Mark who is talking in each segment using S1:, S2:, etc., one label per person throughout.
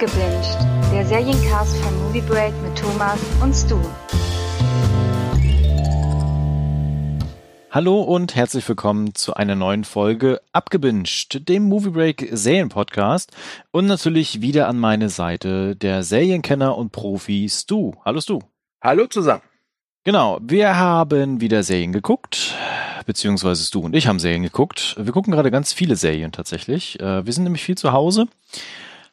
S1: Abgebinged, der Seriencast von Movie Break mit Thomas und Stu.
S2: Hallo und herzlich willkommen zu einer neuen Folge Abgebinged, dem Movie Break Serienpodcast und natürlich wieder an meine Seite der Serienkenner und Profi Stu. Hallo Stu.
S3: Hallo zusammen.
S2: Genau, wir haben wieder Serien geguckt, beziehungsweise Stu und ich haben Serien geguckt. Wir gucken gerade ganz viele Serien tatsächlich. Äh, wir sind nämlich viel zu Hause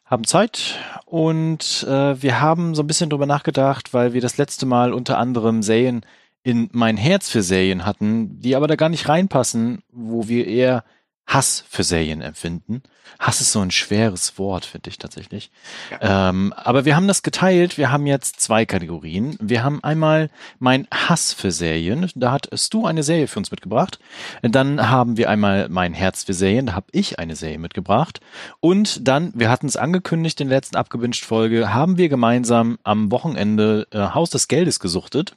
S2: haben Zeit und äh, wir haben so ein bisschen drüber nachgedacht, weil wir das letzte Mal unter anderem Serien in mein Herz für Serien hatten, die aber da gar nicht reinpassen, wo wir eher Hass für Serien empfinden. Hass ist so ein schweres Wort, finde ich tatsächlich. Ja. Ähm, aber wir haben das geteilt. Wir haben jetzt zwei Kategorien. Wir haben einmal mein Hass für Serien. Da hast du eine Serie für uns mitgebracht. Dann haben wir einmal mein Herz für Serien. Da habe ich eine Serie mitgebracht. Und dann, wir hatten es angekündigt in der letzten abgewünscht Folge, haben wir gemeinsam am Wochenende äh, Haus des Geldes gesuchtet.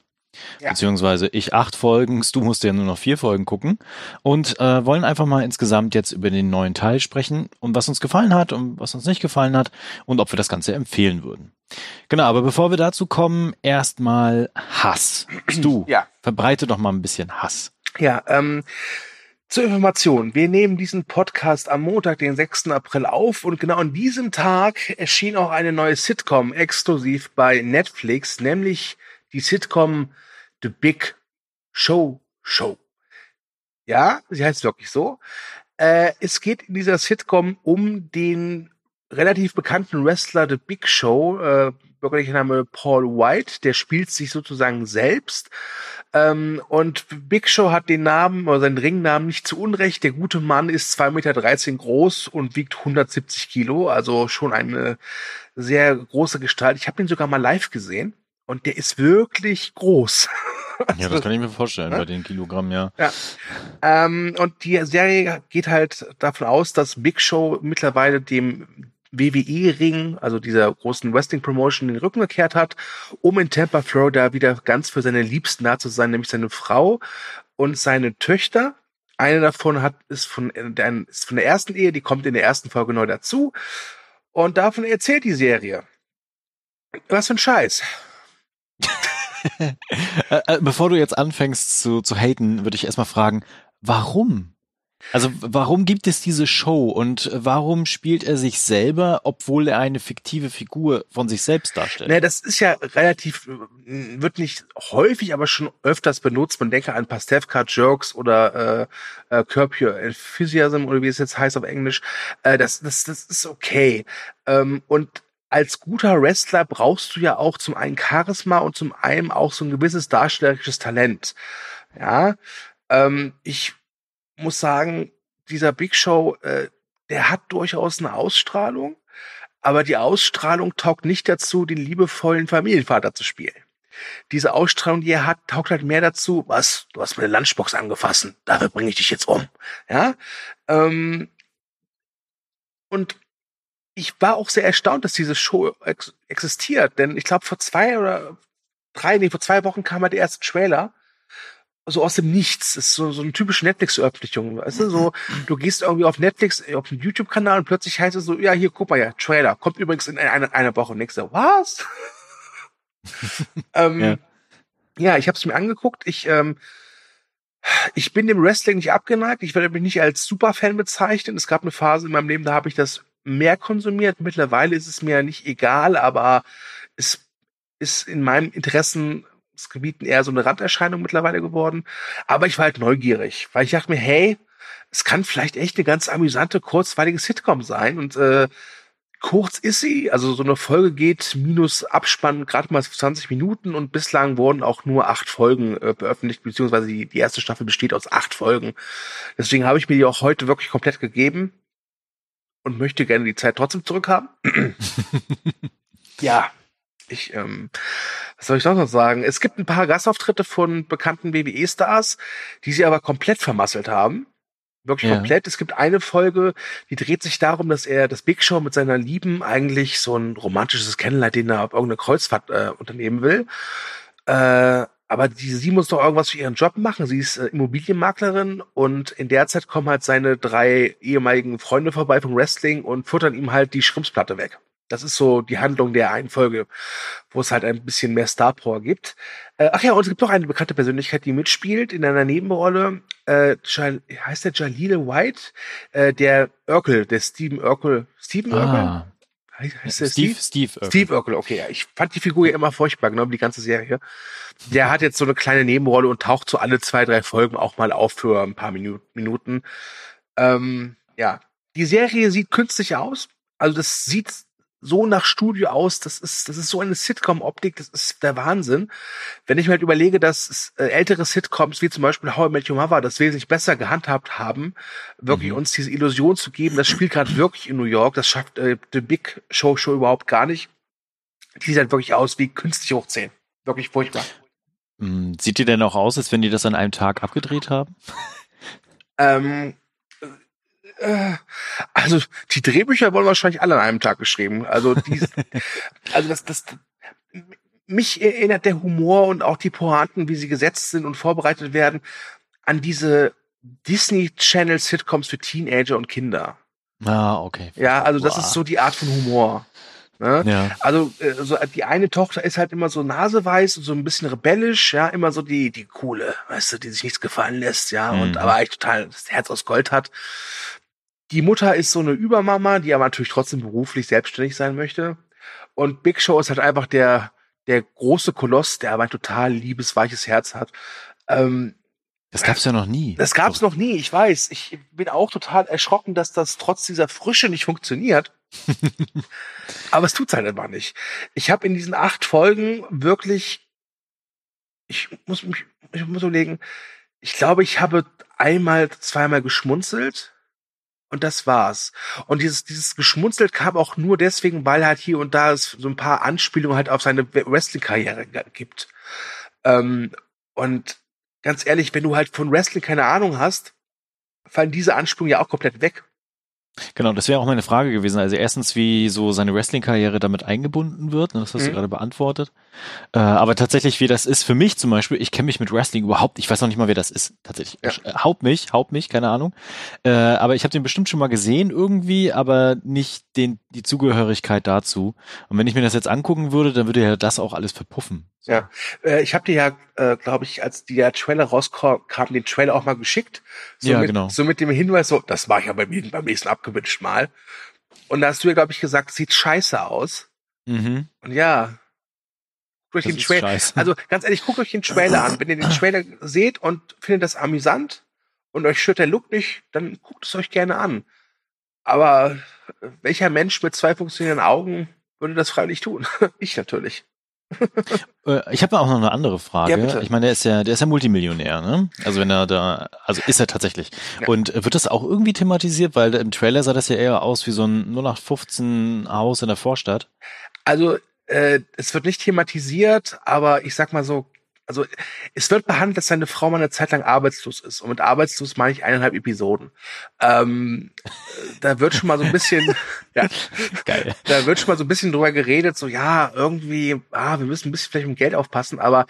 S2: Ja. Beziehungsweise ich acht Folgen, du musst ja nur noch vier Folgen gucken und äh, wollen einfach mal insgesamt jetzt über den neuen Teil sprechen und was uns gefallen hat und was uns nicht gefallen hat und ob wir das Ganze empfehlen würden. Genau, aber bevor wir dazu kommen, erstmal Hass. Du, ja. verbreite doch mal ein bisschen Hass.
S3: Ja, ähm, zur Information, wir nehmen diesen Podcast am Montag, den 6. April auf und genau an diesem Tag erschien auch eine neue Sitcom exklusiv bei Netflix, nämlich die Sitcom The Big Show Show. Ja, sie heißt wirklich so. Äh, es geht in dieser Sitcom um den relativ bekannten Wrestler The Big Show, äh, bürgerlicher Name Paul White, der spielt sich sozusagen selbst. Ähm, und Big Show hat den Namen oder seinen Ringnamen nicht zu Unrecht. Der gute Mann ist 2,13 Meter groß und wiegt 170 Kilo, also schon eine sehr große Gestalt. Ich habe ihn sogar mal live gesehen und der ist wirklich groß.
S2: Also, ja, das kann ich mir vorstellen, ne? bei den Kilogramm, ja.
S3: ja. Ähm, und die Serie geht halt davon aus, dass Big Show mittlerweile dem WWE-Ring, also dieser großen Wrestling-Promotion, den Rücken gekehrt hat, um in Tampa, Florida wieder ganz für seine Liebsten da zu sein, nämlich seine Frau und seine Töchter. Eine davon hat, ist von, der, ist von der ersten Ehe, die kommt in der ersten Folge neu dazu. Und davon erzählt die Serie. Was für ein Scheiß.
S2: Äh, äh, bevor du jetzt anfängst zu, zu haten, würde ich erstmal fragen, warum? Also warum gibt es diese Show und warum spielt er sich selber, obwohl er eine fiktive Figur von sich selbst darstellt?
S3: Ne, das ist ja relativ, äh, wird nicht häufig, aber schon öfters benutzt. Man denke an Pastewka-Jokes oder äh, äh, Curb Your Enthusiasm oder wie es jetzt heißt auf Englisch. Äh, das, das, das ist okay. Ähm, und als guter Wrestler brauchst du ja auch zum einen Charisma und zum einen auch so ein gewisses darstellerisches Talent. Ja, ähm, ich muss sagen, dieser Big Show, äh, der hat durchaus eine Ausstrahlung, aber die Ausstrahlung taugt nicht dazu, den liebevollen Familienvater zu spielen. Diese Ausstrahlung, die er hat, taugt halt mehr dazu, was, du hast mir eine Lunchbox angefasst, dafür bringe ich dich jetzt um. Ja, ähm, und ich war auch sehr erstaunt, dass diese Show ex existiert, denn ich glaube vor zwei oder drei, nee, vor zwei Wochen kam halt der erste Trailer so aus dem Nichts. Das ist so, so eine typische Netflix-Veröffentlichung. Weißt du, so, du gehst irgendwie auf Netflix, auf den YouTube-Kanal und plötzlich heißt es so, ja, hier, guck mal, ja, Trailer. Kommt übrigens in einer, einer Woche. Und nächste, was? ähm, ja. ja, ich habe es mir angeguckt. Ich, ähm, ich bin dem Wrestling nicht abgeneigt. Ich werde mich nicht als Superfan bezeichnen. Es gab eine Phase in meinem Leben, da habe ich das mehr konsumiert. Mittlerweile ist es mir nicht egal, aber es ist in meinem Interessensgebieten eher so eine Randerscheinung mittlerweile geworden. Aber ich war halt neugierig, weil ich dachte mir, hey, es kann vielleicht echt eine ganz amüsante, kurzweilige Sitcom sein. Und äh, kurz ist sie, also so eine Folge geht minus Abspann gerade mal 20 Minuten und bislang wurden auch nur acht Folgen äh, veröffentlicht, beziehungsweise die, die erste Staffel besteht aus acht Folgen. Deswegen habe ich mir die auch heute wirklich komplett gegeben und möchte gerne die Zeit trotzdem zurückhaben. ja, ich, ähm, was soll ich noch sagen? Es gibt ein paar Gastauftritte von bekannten WWE-Stars, die sie aber komplett vermasselt haben. Wirklich ja. komplett. Es gibt eine Folge, die dreht sich darum, dass er das Big Show mit seiner Lieben eigentlich so ein romantisches Kennenlernen, den er auf irgendeine Kreuzfahrt äh, unternehmen will. Äh, aber die, sie muss doch irgendwas für ihren Job machen. Sie ist äh, Immobilienmaklerin und in der Zeit kommen halt seine drei ehemaligen Freunde vorbei vom Wrestling und futtern ihm halt die Schrimpsplatte weg. Das ist so die Handlung der einen Folge, wo es halt ein bisschen mehr Star Power gibt. Äh, ach ja, und es gibt noch eine bekannte Persönlichkeit, die mitspielt in einer Nebenrolle. Äh, Jal heißt der Jalil White, äh, der Urkel, der Steven Urkel. Steven
S2: Ah.
S3: Urkel? Heißt, der
S2: Steve, Steve. Urkel.
S3: Steve Urkel, okay. Ja. Ich fand die Figur ja immer furchtbar, genau wie die ganze Serie. Der hat jetzt so eine kleine Nebenrolle und taucht so alle zwei, drei Folgen auch mal auf für ein paar Minu Minuten. Ähm, ja, die Serie sieht künstlich aus. Also das sieht so nach Studio aus. Das ist, das ist so eine Sitcom-Optik. Das ist der Wahnsinn. Wenn ich mir halt überlege, dass äh, ältere Sitcoms wie zum Beispiel How I Met Your Mother das wesentlich besser gehandhabt haben, wirklich
S2: Mhm.
S3: uns diese Illusion zu geben, das spielt gerade wirklich in New York. Das schafft äh, The Big Show Show überhaupt gar nicht. Die sieht halt wirklich aus wie künstlich hoch 10. Wirklich furchtbar.
S2: Hm, Sieht die denn auch aus, als wenn die das an einem Tag abgedreht haben?
S3: Ähm, äh, also die Drehbücher wurden wahrscheinlich alle an einem Tag geschrieben. Also die, also das, das, mich erinnert der Humor und auch die Pointen, wie sie gesetzt sind und vorbereitet werden, an diese Disney Channel Sitcoms für Teenager und Kinder.
S2: Ah, okay.
S3: Ja, also das
S2: Boah.
S3: ist so die Art von Humor. Ne?
S2: Ja.
S3: Also äh, so die eine Tochter ist halt immer so naseweiß und so ein bisschen rebellisch, ja, immer so die die coole, weißt du, die sich nichts gefallen lässt, ja, und
S2: Mhm.
S3: aber eigentlich total das Herz aus Gold hat. Die Mutter ist so eine Übermama, die aber natürlich trotzdem beruflich selbstständig sein möchte. Und Big Show ist halt einfach der der große Koloss, der aber ein total liebes weiches Herz hat. Ähm,
S2: Das gab's ja noch nie.
S3: das gab's noch nie, ich weiß. Ich bin auch total erschrocken, dass das trotz dieser Frische nicht funktioniert. Aber es tut's halt einfach nicht. Ich habe in diesen acht Folgen wirklich, ich muss mich, ich muss überlegen, ich glaube, ich habe einmal, zweimal geschmunzelt und das war's. Und dieses, dieses Geschmunzelt kam auch nur deswegen, weil halt hier und da es so ein paar Anspielungen halt auf seine Wrestling-Karriere gibt. Ähm, und ganz ehrlich, wenn du halt von Wrestling keine Ahnung hast, fallen diese Anspielungen ja auch komplett weg.
S2: Genau, das wäre auch meine Frage gewesen. Also erstens, wie so seine Wrestling-Karriere damit eingebunden wird. ne, Das hast du
S3: Mhm.
S2: gerade beantwortet. Äh, aber tatsächlich, wie das ist für mich zum Beispiel, ich kenne mich mit Wrestling überhaupt, ich weiß noch nicht mal, wer das ist. Tatsächlich.
S3: Ja.
S2: Äh, Haut mich, haut mich, keine Ahnung. Äh, aber ich habe den bestimmt schon mal gesehen irgendwie, aber nicht den, die Zugehörigkeit dazu. Und wenn ich mir das jetzt angucken würde, dann würde ja das auch alles verpuffen. So.
S3: Ja. Äh, ich habe dir ja, äh, glaube ich, als der Trailer rauskam, den Trailer auch mal geschickt. So
S2: Ja,
S3: mit,
S2: genau.
S3: So mit dem Hinweis, so, das mache ich ja beim, beim nächsten abgewünscht Mal. Und da hast du ja, glaube ich, gesagt, sieht scheiße aus.
S2: Mhm.
S3: Und ja, guckt euch
S2: Das
S3: den Trailer.
S2: scheiße.
S3: Also ganz ehrlich, guckt euch den Trailer an. Wenn ihr den Trailer seht und findet das amüsant und euch stört der Look nicht, dann guckt es euch gerne an. Aber äh, welcher Mensch mit zwei funktionierenden Augen würde das freiwillig tun? ich natürlich.
S2: Äh, Ich habe auch noch eine andere Frage.
S3: Ja.
S2: Ich meine, der ist ja, der ist ja Multimillionär, ne? Also wenn er da, also ist er tatsächlich.
S3: Ja.
S2: Und äh, wird das auch irgendwie thematisiert? Weil im Trailer sah das ja eher aus wie so ein 0815 Haus in der Vorstadt.
S3: Also äh, es wird nicht thematisiert, aber ich sag mal so, also es wird behandelt, dass seine Frau mal eine Zeit lang arbeitslos ist. Und mit arbeitslos meine ich eineinhalb Episoden. Ähm, äh, da wird schon mal so ein bisschen, ja,
S2: Geil.
S3: da wird schon mal so ein bisschen drüber geredet, so ja, irgendwie, ah, wir müssen ein bisschen vielleicht mit Geld aufpassen, aber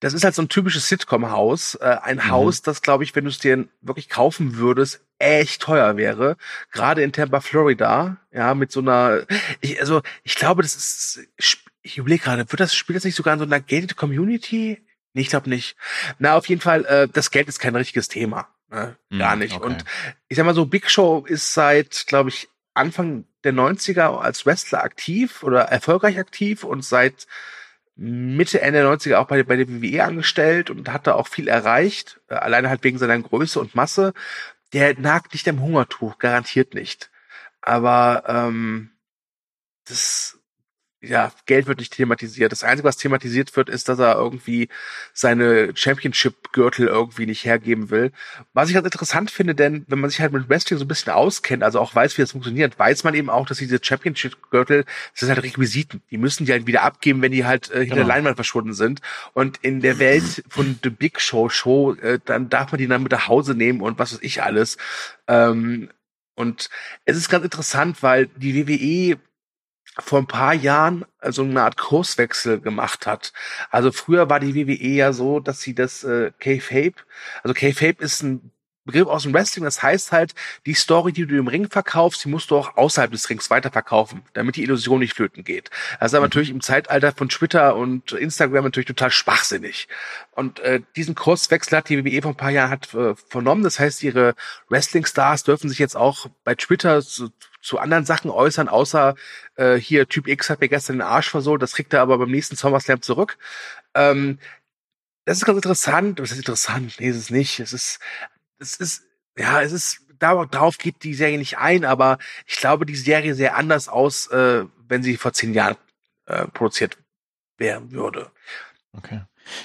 S3: das ist halt so ein typisches Sitcom-Haus. Äh, ein
S2: Mhm.
S3: Haus, das, glaube ich, wenn du es dir wirklich kaufen würdest, echt teuer wäre. Gerade in Tampa, Florida, ja, mit so einer, ich, also ich glaube, das ist, ich überlege gerade, wird das spielt das nicht sogar in so einer gated Community? Nee, ich glaube nicht. Na, auf jeden Fall, äh, das Geld ist kein richtiges Thema. Ne? Gar
S2: Hm,
S3: nicht.
S2: okay.
S3: Und ich sag mal so, Big Show ist seit, glaube ich, Anfang der 90er als Wrestler aktiv oder erfolgreich aktiv und seit Mitte, Ende der 90er auch bei, bei der WWE angestellt und hat da auch viel erreicht, äh, alleine halt wegen seiner Größe und Masse. Der nagt nicht am Hungertuch, garantiert nicht. Aber ähm, das, ja, Geld wird nicht thematisiert. Das Einzige, was thematisiert wird, ist, dass er irgendwie seine Championship-Gürtel irgendwie nicht hergeben will. Was ich ganz interessant finde, denn wenn man sich halt mit Wrestling so ein bisschen auskennt, also auch weiß, wie das funktioniert, weiß man eben auch, dass diese Championship-Gürtel, das sind halt Requisiten. Die müssen die halt wieder abgeben, wenn die halt äh, hinter der
S2: Genau.
S3: Leinwand verschwunden sind. Und in der Welt von The Big Show Show, äh, dann darf man die dann mit nach Hause nehmen und was weiß ich alles. Ähm, und es ist ganz interessant, weil die WWE vor ein paar Jahren so eine Art Kurswechsel gemacht hat. Also früher war die WWE ja so, dass sie das äh, K-Fape, also K-Fape ist ein Begriff aus dem Wrestling. Das heißt halt, die Story, die du im Ring verkaufst, die musst du auch außerhalb des Rings weiterverkaufen, damit die Illusion nicht flöten geht. Das ist aber mhm. natürlich im Zeitalter von Twitter und Instagram natürlich total schwachsinnig. Und äh, diesen Kurswechsel hat die WWE vor ein paar Jahren hat, äh, vernommen. Das heißt, ihre Wrestling-Stars dürfen sich jetzt auch bei Twitter zu, zu anderen Sachen äußern, außer äh, hier Typ X hat mir gestern den Arsch versohlt, das kriegt er aber beim nächsten SummerSlam zurück. Ähm, das ist ganz interessant. Das ist interessant. Nee, ist es nicht. Es ist, es ist, ja, es ist, darauf geht die Serie nicht ein, aber ich glaube, die Serie sähe anders aus, äh, wenn sie vor zehn Jahren äh, produziert werden würde.
S2: Okay.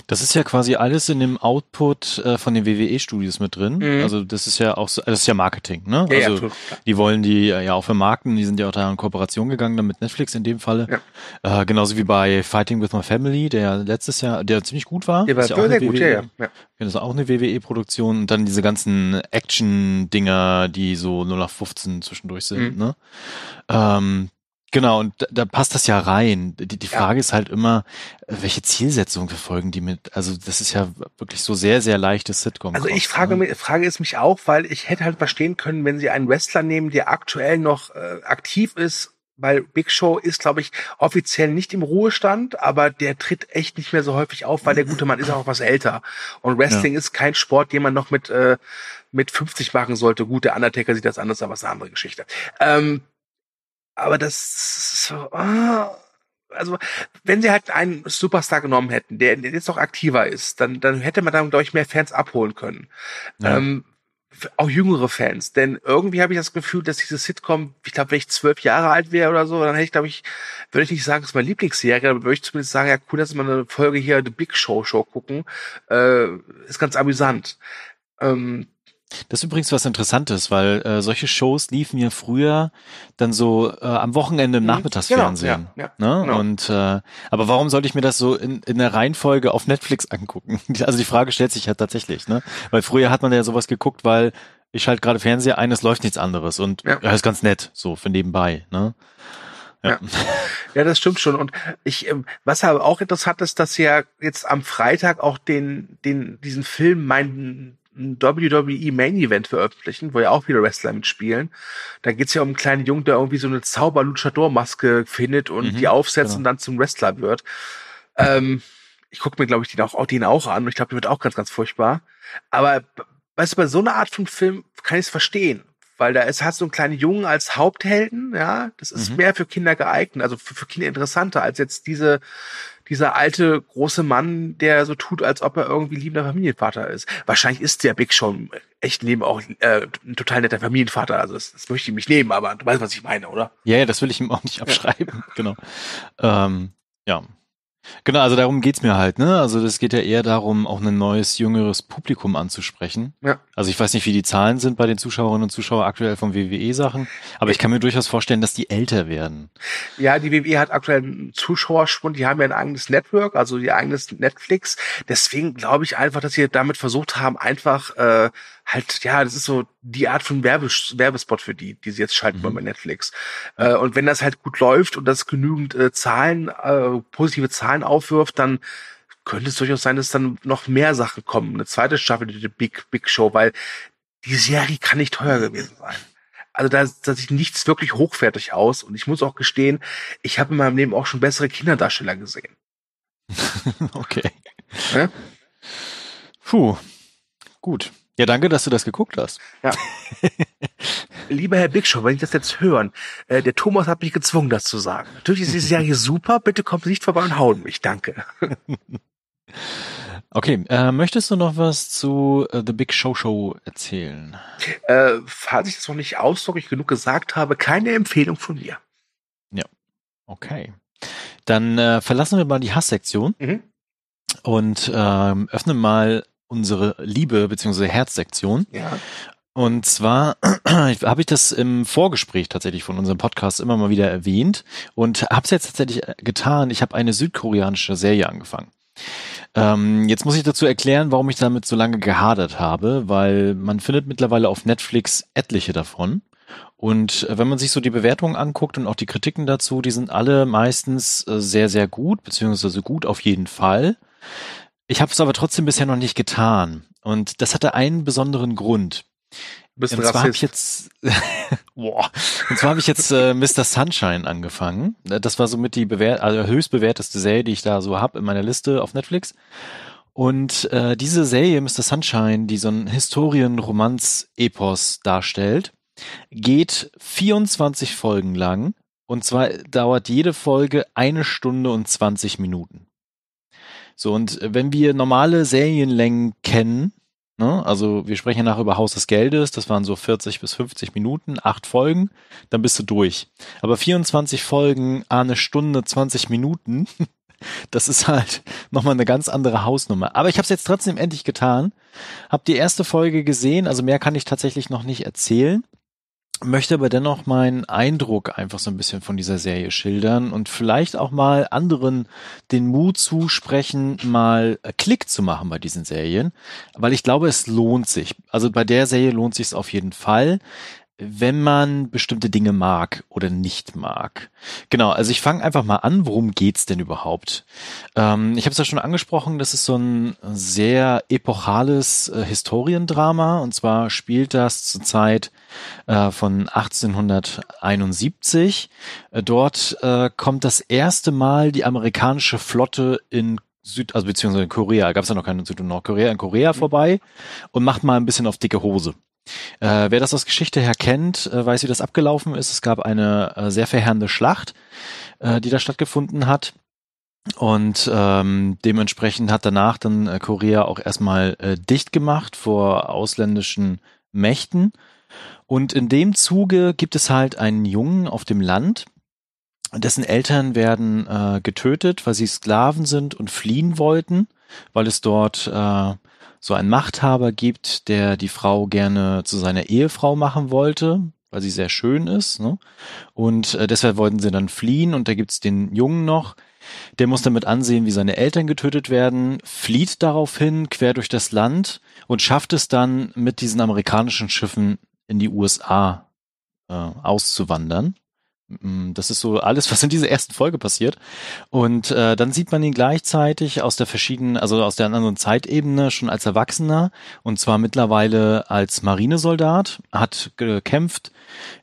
S2: Das ist ja quasi alles in dem Output äh, von den WWE-Studios mit drin. Mhm. Also das ist ja auch so, das ist ja Marketing, ne? Ja, also ja, die wollen die äh, ja auch vermarkten, die sind ja auch da in Kooperation gegangen dann mit Netflix in dem Falle. Ja. Äh, genauso wie bei Fighting with My Family, der letztes Jahr, der ziemlich gut war. Der war ja sehr gut, WWE, ja, ja. Das ist auch eine WWE-Produktion und dann diese ganzen Action-Dinger, die so 0 nach 15 zwischendurch sind, mhm. ne? Ähm, Genau, und da, da passt das ja rein. Die, die Frage ja. ist halt immer, welche Zielsetzung verfolgen die mit? Also das ist ja wirklich so sehr, sehr leichtes Sitcom.
S3: Also ich frage, ne? frage es mich auch, weil ich hätte halt verstehen können, wenn sie einen Wrestler nehmen, der aktuell noch äh, aktiv ist, weil Big Show ist, glaube ich, offiziell nicht im Ruhestand, aber der tritt echt nicht mehr so häufig auf, weil der gute Mann ist auch was älter. Und Wrestling ja. ist kein Sport, den man noch mit, äh, mit 50 machen sollte. Gut, der Undertaker sieht das anders, aber es ist eine andere Geschichte. Ähm, aber das ist so, ah, also wenn sie halt einen Superstar genommen hätten, der, der jetzt noch aktiver ist, dann, dann hätte man dann, glaube ich, mehr Fans abholen können. Ja. Ähm, auch jüngere Fans. Denn irgendwie habe ich das Gefühl, dass diese Sitcom, ich glaube, wenn ich zwölf Jahre alt wäre oder so, dann hätte ich, glaube ich, würde ich nicht sagen, es ist meine Lieblingsserie, aber würde ich zumindest sagen, ja, cool, dass wir eine Folge hier The Big Show Show gucken. Äh, ist ganz amüsant. Ähm,
S2: das ist übrigens was Interessantes, weil äh, solche Shows liefen ja früher dann so äh, am Wochenende im mhm. Nachmittagsfernsehen. Genau, ja, ja, ne? Genau. Und äh, aber warum sollte ich mir das so in, in der Reihenfolge auf Netflix angucken? Also die Frage stellt sich ja tatsächlich, ne? Weil früher hat man ja sowas geguckt, weil ich halt gerade Fernseher ein, es läuft nichts anderes und ja. ja, ist ganz nett, so für nebenbei, ne?
S3: Ja. ja, das stimmt schon. Und ich, ähm, was aber auch interessant ist, dass ja jetzt am Freitag auch den, den, diesen Film mein ein WWE Main Event veröffentlichen, wo ja auch viele Wrestler mitspielen. Da geht's ja um einen kleinen Jungen, der irgendwie so eine Zauber-Luchador-Maske findet und mhm, die aufsetzt genau. und dann zum Wrestler wird. Ähm, ich gucke mir, glaube ich, den auch, den auch an und ich glaube, der wird auch ganz, ganz furchtbar. Aber weißt du, bei so einer Art von Film kann ich es verstehen. Weil da ist, hast du einen kleinen Jungen als Haupthelden, ja, das ist mhm. mehr für Kinder geeignet, also für, für Kinder interessanter als jetzt diese dieser alte große Mann, der so tut, als ob er irgendwie liebender Familienvater ist. Wahrscheinlich ist der Big schon echt Leben auch äh, ein total netter Familienvater. Also das, das möchte ich mich nehmen, aber du weißt, was ich meine, oder?
S2: Ja, ja das will ich ihm auch nicht abschreiben. Genau. Ähm, ja. Genau, also darum geht's mir halt, ne? Also das geht ja eher darum, auch ein neues, jüngeres Publikum anzusprechen. Ja. Also ich weiß nicht, wie die Zahlen sind bei den Zuschauerinnen und Zuschauern aktuell von WWE-Sachen, aber ich kann mir durchaus vorstellen, dass die älter werden.
S3: Ja, die WWE hat aktuell einen Zuschauerschwund, die haben ja ein eigenes Network, also ihr eigenes Netflix. Deswegen glaube ich einfach, dass sie damit versucht haben, einfach äh, halt, ja, das ist so die Art von Werbes Werbespot für die, die sie jetzt schalten mhm. wollen bei Netflix. Äh, und wenn das halt gut läuft und das genügend äh, Zahlen, äh, positive Zahlen aufwirft, dann könnte es durchaus sein, dass dann noch mehr Sachen kommen. Eine zweite Staffel, die Big, Big Show, weil die Serie kann nicht teuer gewesen sein. Also da, da sieht nichts wirklich hochwertig aus. Und ich muss auch gestehen, ich habe in meinem Leben auch schon bessere Kinderdarsteller gesehen.
S2: okay. Ja? Puh. Gut. Ja, danke, dass du das geguckt hast. Ja.
S3: Lieber Herr Big Show, wenn ich das jetzt hören, äh, der Thomas hat mich gezwungen, das zu sagen. Natürlich ist die Serie super, bitte kommt nicht vorbei und hauen mich, danke.
S2: Okay, äh, möchtest du noch was zu äh, The Big Show Show erzählen?
S3: Äh, falls ich das noch nicht ausdrücklich genug gesagt habe, keine Empfehlung von mir.
S2: Ja, okay. Dann äh, verlassen wir mal die Hasssektion mhm. und ähm, öffnen mal unsere Liebe bzw. Herzsektion. Ja. Und zwar habe ich das im Vorgespräch tatsächlich von unserem Podcast immer mal wieder erwähnt und habe es jetzt tatsächlich getan. Ich habe eine südkoreanische Serie angefangen. Ähm, jetzt muss ich dazu erklären, warum ich damit so lange gehadert habe, weil man findet mittlerweile auf Netflix etliche davon. Und wenn man sich so die Bewertungen anguckt und auch die Kritiken dazu, die sind alle meistens äh, sehr, sehr gut, beziehungsweise gut auf jeden Fall. Ich habe es aber trotzdem bisher noch nicht getan. Und das hatte einen besonderen Grund.
S3: Bist
S2: und zwar habe ich jetzt, boah, und zwar habe ich jetzt äh, Mr. Sunshine angefangen. Das war somit die bewährt, also höchst bewährteste Serie, die ich da so hab in meiner Liste auf Netflix. Und äh, diese Serie Mr. Sunshine, die so ein Historien-Romanz-Epos darstellt, geht 24 Folgen lang. Und zwar dauert jede Folge eine Stunde und 20 Minuten. So, und wenn wir normale Serienlängen kennen, ne, also wir sprechen nachher über Haus des Geldes, das waren so 40 bis 50 Minuten, acht Folgen, dann bist du durch. Aber 24 Folgen, eine Stunde, 20 Minuten, das ist halt nochmal eine ganz andere Hausnummer. Aber ich habe es jetzt trotzdem endlich getan, habe die erste Folge gesehen, also mehr kann ich tatsächlich noch nicht erzählen möchte aber dennoch meinen Eindruck einfach so ein bisschen von dieser Serie schildern und vielleicht auch mal anderen den Mut zusprechen, mal Klick zu machen bei diesen Serien, weil ich glaube, es lohnt sich. Also bei der Serie lohnt sich es auf jeden Fall wenn man bestimmte Dinge mag oder nicht mag. Genau, also ich fange einfach mal an, worum geht's denn überhaupt? Ähm, ich habe es ja schon angesprochen, das ist so ein sehr epochales äh, Historiendrama und zwar spielt das zur Zeit äh, von 1871. Äh, dort äh, kommt das erste Mal die amerikanische Flotte in Süd, also beziehungsweise in Korea, gab es ja noch keine Süd- und Nordkorea, in Korea vorbei und macht mal ein bisschen auf dicke Hose. Äh, wer das aus Geschichte her kennt, äh, weiß, wie das abgelaufen ist. Es gab eine äh, sehr verheerende Schlacht, äh, die da stattgefunden hat. Und ähm, dementsprechend hat danach dann äh, Korea auch erstmal äh, dicht gemacht vor ausländischen Mächten. Und in dem Zuge gibt es halt einen Jungen auf dem Land, dessen Eltern werden getötet, weil sie Sklaven sind und fliehen wollten, weil es dort so einen Machthaber gibt, der die Frau gerne zu seiner Ehefrau machen wollte, weil sie sehr schön ist. Ne? Und äh, deshalb wollten sie dann fliehen und da gibt's den Jungen noch. Der muss damit ansehen, wie seine Eltern getötet werden, flieht daraufhin quer durch das Land und schafft es dann mit diesen amerikanischen Schiffen in die USA äh, auszuwandern. Mm, das ist so alles, was in dieser ersten Folge passiert. Und äh, dann sieht man ihn gleichzeitig aus der verschiedenen, also aus der anderen Zeitebene schon als Erwachsener und zwar mittlerweile als Marinesoldat, hat gekämpft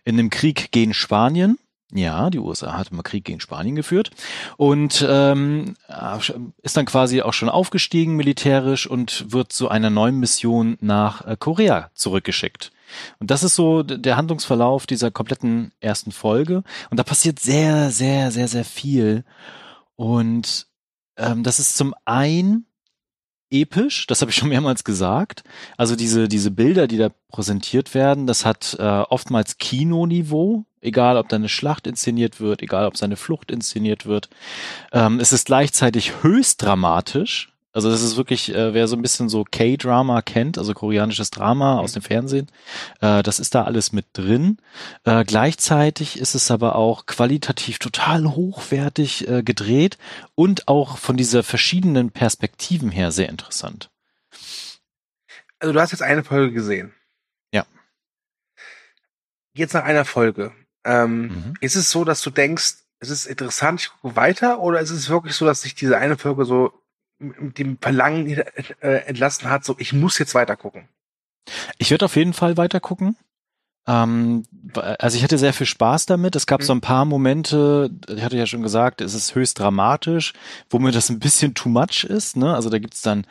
S2: in dem Krieg gegen Spanien. Ja, die USA hat immer Krieg gegen Spanien geführt und ähm, ist dann quasi auch schon aufgestiegen militärisch und wird zu einer neuen Mission nach äh, Korea zurückgeschickt. Und das ist so der Handlungsverlauf dieser kompletten ersten Folge. Und da passiert sehr, sehr, sehr, sehr viel. Und ähm, das ist zum einen episch, das habe ich schon mehrmals gesagt. Also diese, diese Bilder, die da präsentiert werden, das hat äh, oftmals Kinoniveau, egal ob da eine Schlacht inszeniert wird, egal ob seine Flucht inszeniert wird. Ähm, es ist gleichzeitig höchst dramatisch. Also das ist wirklich, äh, wer so ein bisschen so K-Drama kennt, also koreanisches Drama mhm. aus dem Fernsehen, äh, das ist da alles mit drin. Äh, gleichzeitig ist es aber auch qualitativ total hochwertig äh, gedreht und auch von dieser verschiedenen Perspektiven her sehr interessant.
S3: Also du hast jetzt eine Folge gesehen.
S2: Ja.
S3: Jetzt nach einer Folge. Ähm, mhm. Ist es so, dass du denkst, es ist interessant, ich gucke weiter, oder ist es wirklich so, dass sich diese eine Folge so dem Verlangen äh, entlassen hat, so ich muss jetzt weiter gucken.
S2: Ich werde auf jeden Fall weiter gucken. Ähm, also ich hatte sehr viel Spaß damit. Es gab mhm. so ein paar Momente, ich hatte ja schon gesagt, es ist höchst dramatisch, wo mir das ein bisschen too much ist. Ne? Also da gibt's dann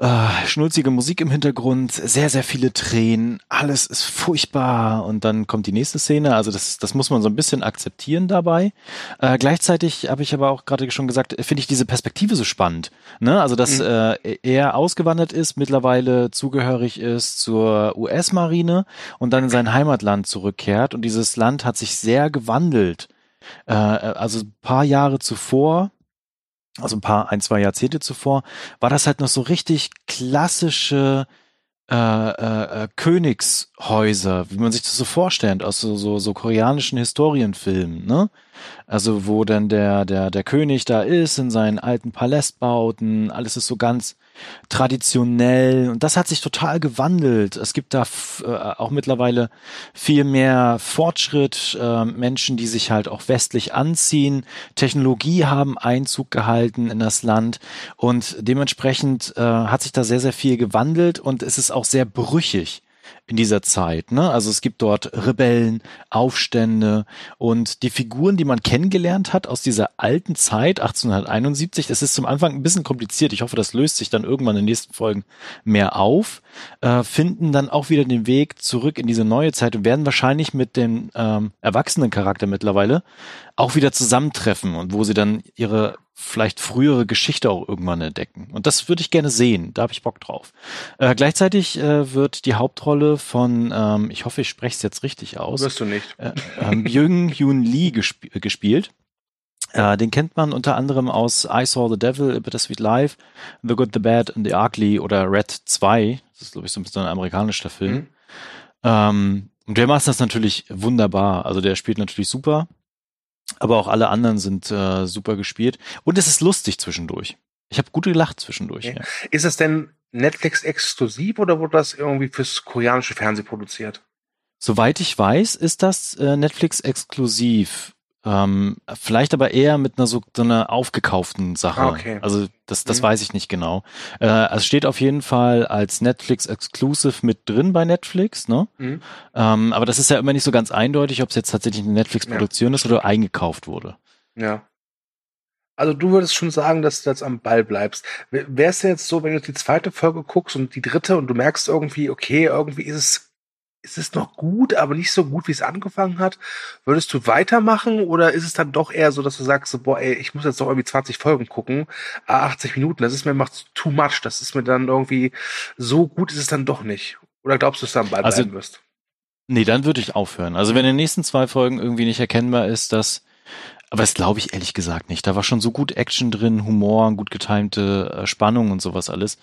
S2: äh, schnulzige Musik im Hintergrund, sehr, sehr viele Tränen, alles ist furchtbar und dann kommt die nächste Szene. Also das, das muss man so ein bisschen akzeptieren dabei. Äh, gleichzeitig habe ich aber auch gerade schon gesagt, finde ich diese Perspektive so spannend. Ne? Also dass mhm. äh, er ausgewandert ist, mittlerweile zugehörig ist zur US-Marine und dann in sein Heimatland zurückkehrt und dieses Land hat sich sehr gewandelt. Äh, also paar Jahre zuvor also ein paar, ein, zwei Jahrzehnte zuvor, war das halt noch so richtig klassische äh, äh, äh, Königshäuser, wie man sich das so vorstellt, aus so, so, so koreanischen Historienfilmen, ne? Also wo dann der, der, der König da ist, in seinen alten Palästbauten, alles ist so ganz traditionell und das hat sich total gewandelt. Es gibt da äh, auch mittlerweile viel mehr Fortschritt, äh, Menschen, die sich halt auch westlich anziehen. Technologie haben Einzug gehalten in das Land und dementsprechend äh, hat sich da sehr, sehr viel gewandelt und es ist auch sehr brüchig in dieser Zeit. Ne? Also es gibt dort Rebellen, Aufstände und die Figuren, die man kennengelernt hat aus dieser alten Zeit, 1871, das ist zum Anfang ein bisschen kompliziert. Ich hoffe, das löst sich dann irgendwann in den nächsten Folgen mehr auf, äh, finden dann auch wieder den Weg zurück in diese neue Zeit und werden wahrscheinlich mit dem ähm, erwachsenen Charakter mittlerweile auch wieder zusammentreffen und wo sie dann ihre vielleicht frühere Geschichte auch irgendwann entdecken. Und das würde ich gerne sehen. Da habe ich Bock drauf. Äh, gleichzeitig äh, wird die Hauptrolle von, ähm, ich hoffe, ich spreche es jetzt richtig aus.
S3: Wirst du nicht.
S2: Äh, ähm, Jung Hyun Lee gesp gespielt. Äh, den kennt man unter anderem aus I Saw the Devil, A Bittersweet Life, The Good, The Bad and The Ugly oder Red 2. Das ist, glaube ich, so ein bisschen ein amerikanischer Film. Mhm. Ähm, und der macht das natürlich wunderbar. Also der spielt natürlich super. Aber auch alle anderen sind äh, super gespielt. Und es ist lustig zwischendurch. Ich habe gut gelacht zwischendurch. Okay.
S3: Ja. Ist es denn Netflix exklusiv oder wurde das irgendwie fürs koreanische Fernsehen produziert?
S2: Soweit ich weiß, ist das äh, Netflix exklusiv. Ähm, vielleicht aber eher mit einer so, so einer aufgekauften Sache. Okay. Also das, das mhm. weiß ich nicht genau. Äh, also steht auf jeden Fall als Netflix Exclusive mit drin bei Netflix, ne? Mhm. Ähm, aber das ist ja immer nicht so ganz eindeutig, ob es jetzt tatsächlich eine Netflix-Produktion ja. ist oder eingekauft wurde.
S3: Ja. Also du würdest schon sagen, dass du jetzt am Ball bleibst. Wäre es jetzt so, wenn du die zweite Folge guckst und die dritte und du merkst irgendwie, okay, irgendwie ist es ist es noch gut, aber nicht so gut, wie es angefangen hat. Würdest du weitermachen oder ist es dann doch eher so, dass du sagst, so, boah, ey, ich muss jetzt doch irgendwie 20 Folgen gucken, 80 Minuten, das ist mir macht too much, das ist mir dann irgendwie so gut ist es dann doch nicht. Oder glaubst du, dass du dann bald also, bleiben wirst?
S2: Nee, dann würde ich aufhören. Also wenn in den nächsten zwei Folgen irgendwie nicht erkennbar ist, dass aber das glaube ich ehrlich gesagt nicht. Da war schon so gut Action drin, Humor, gut getimte äh, Spannung und sowas alles.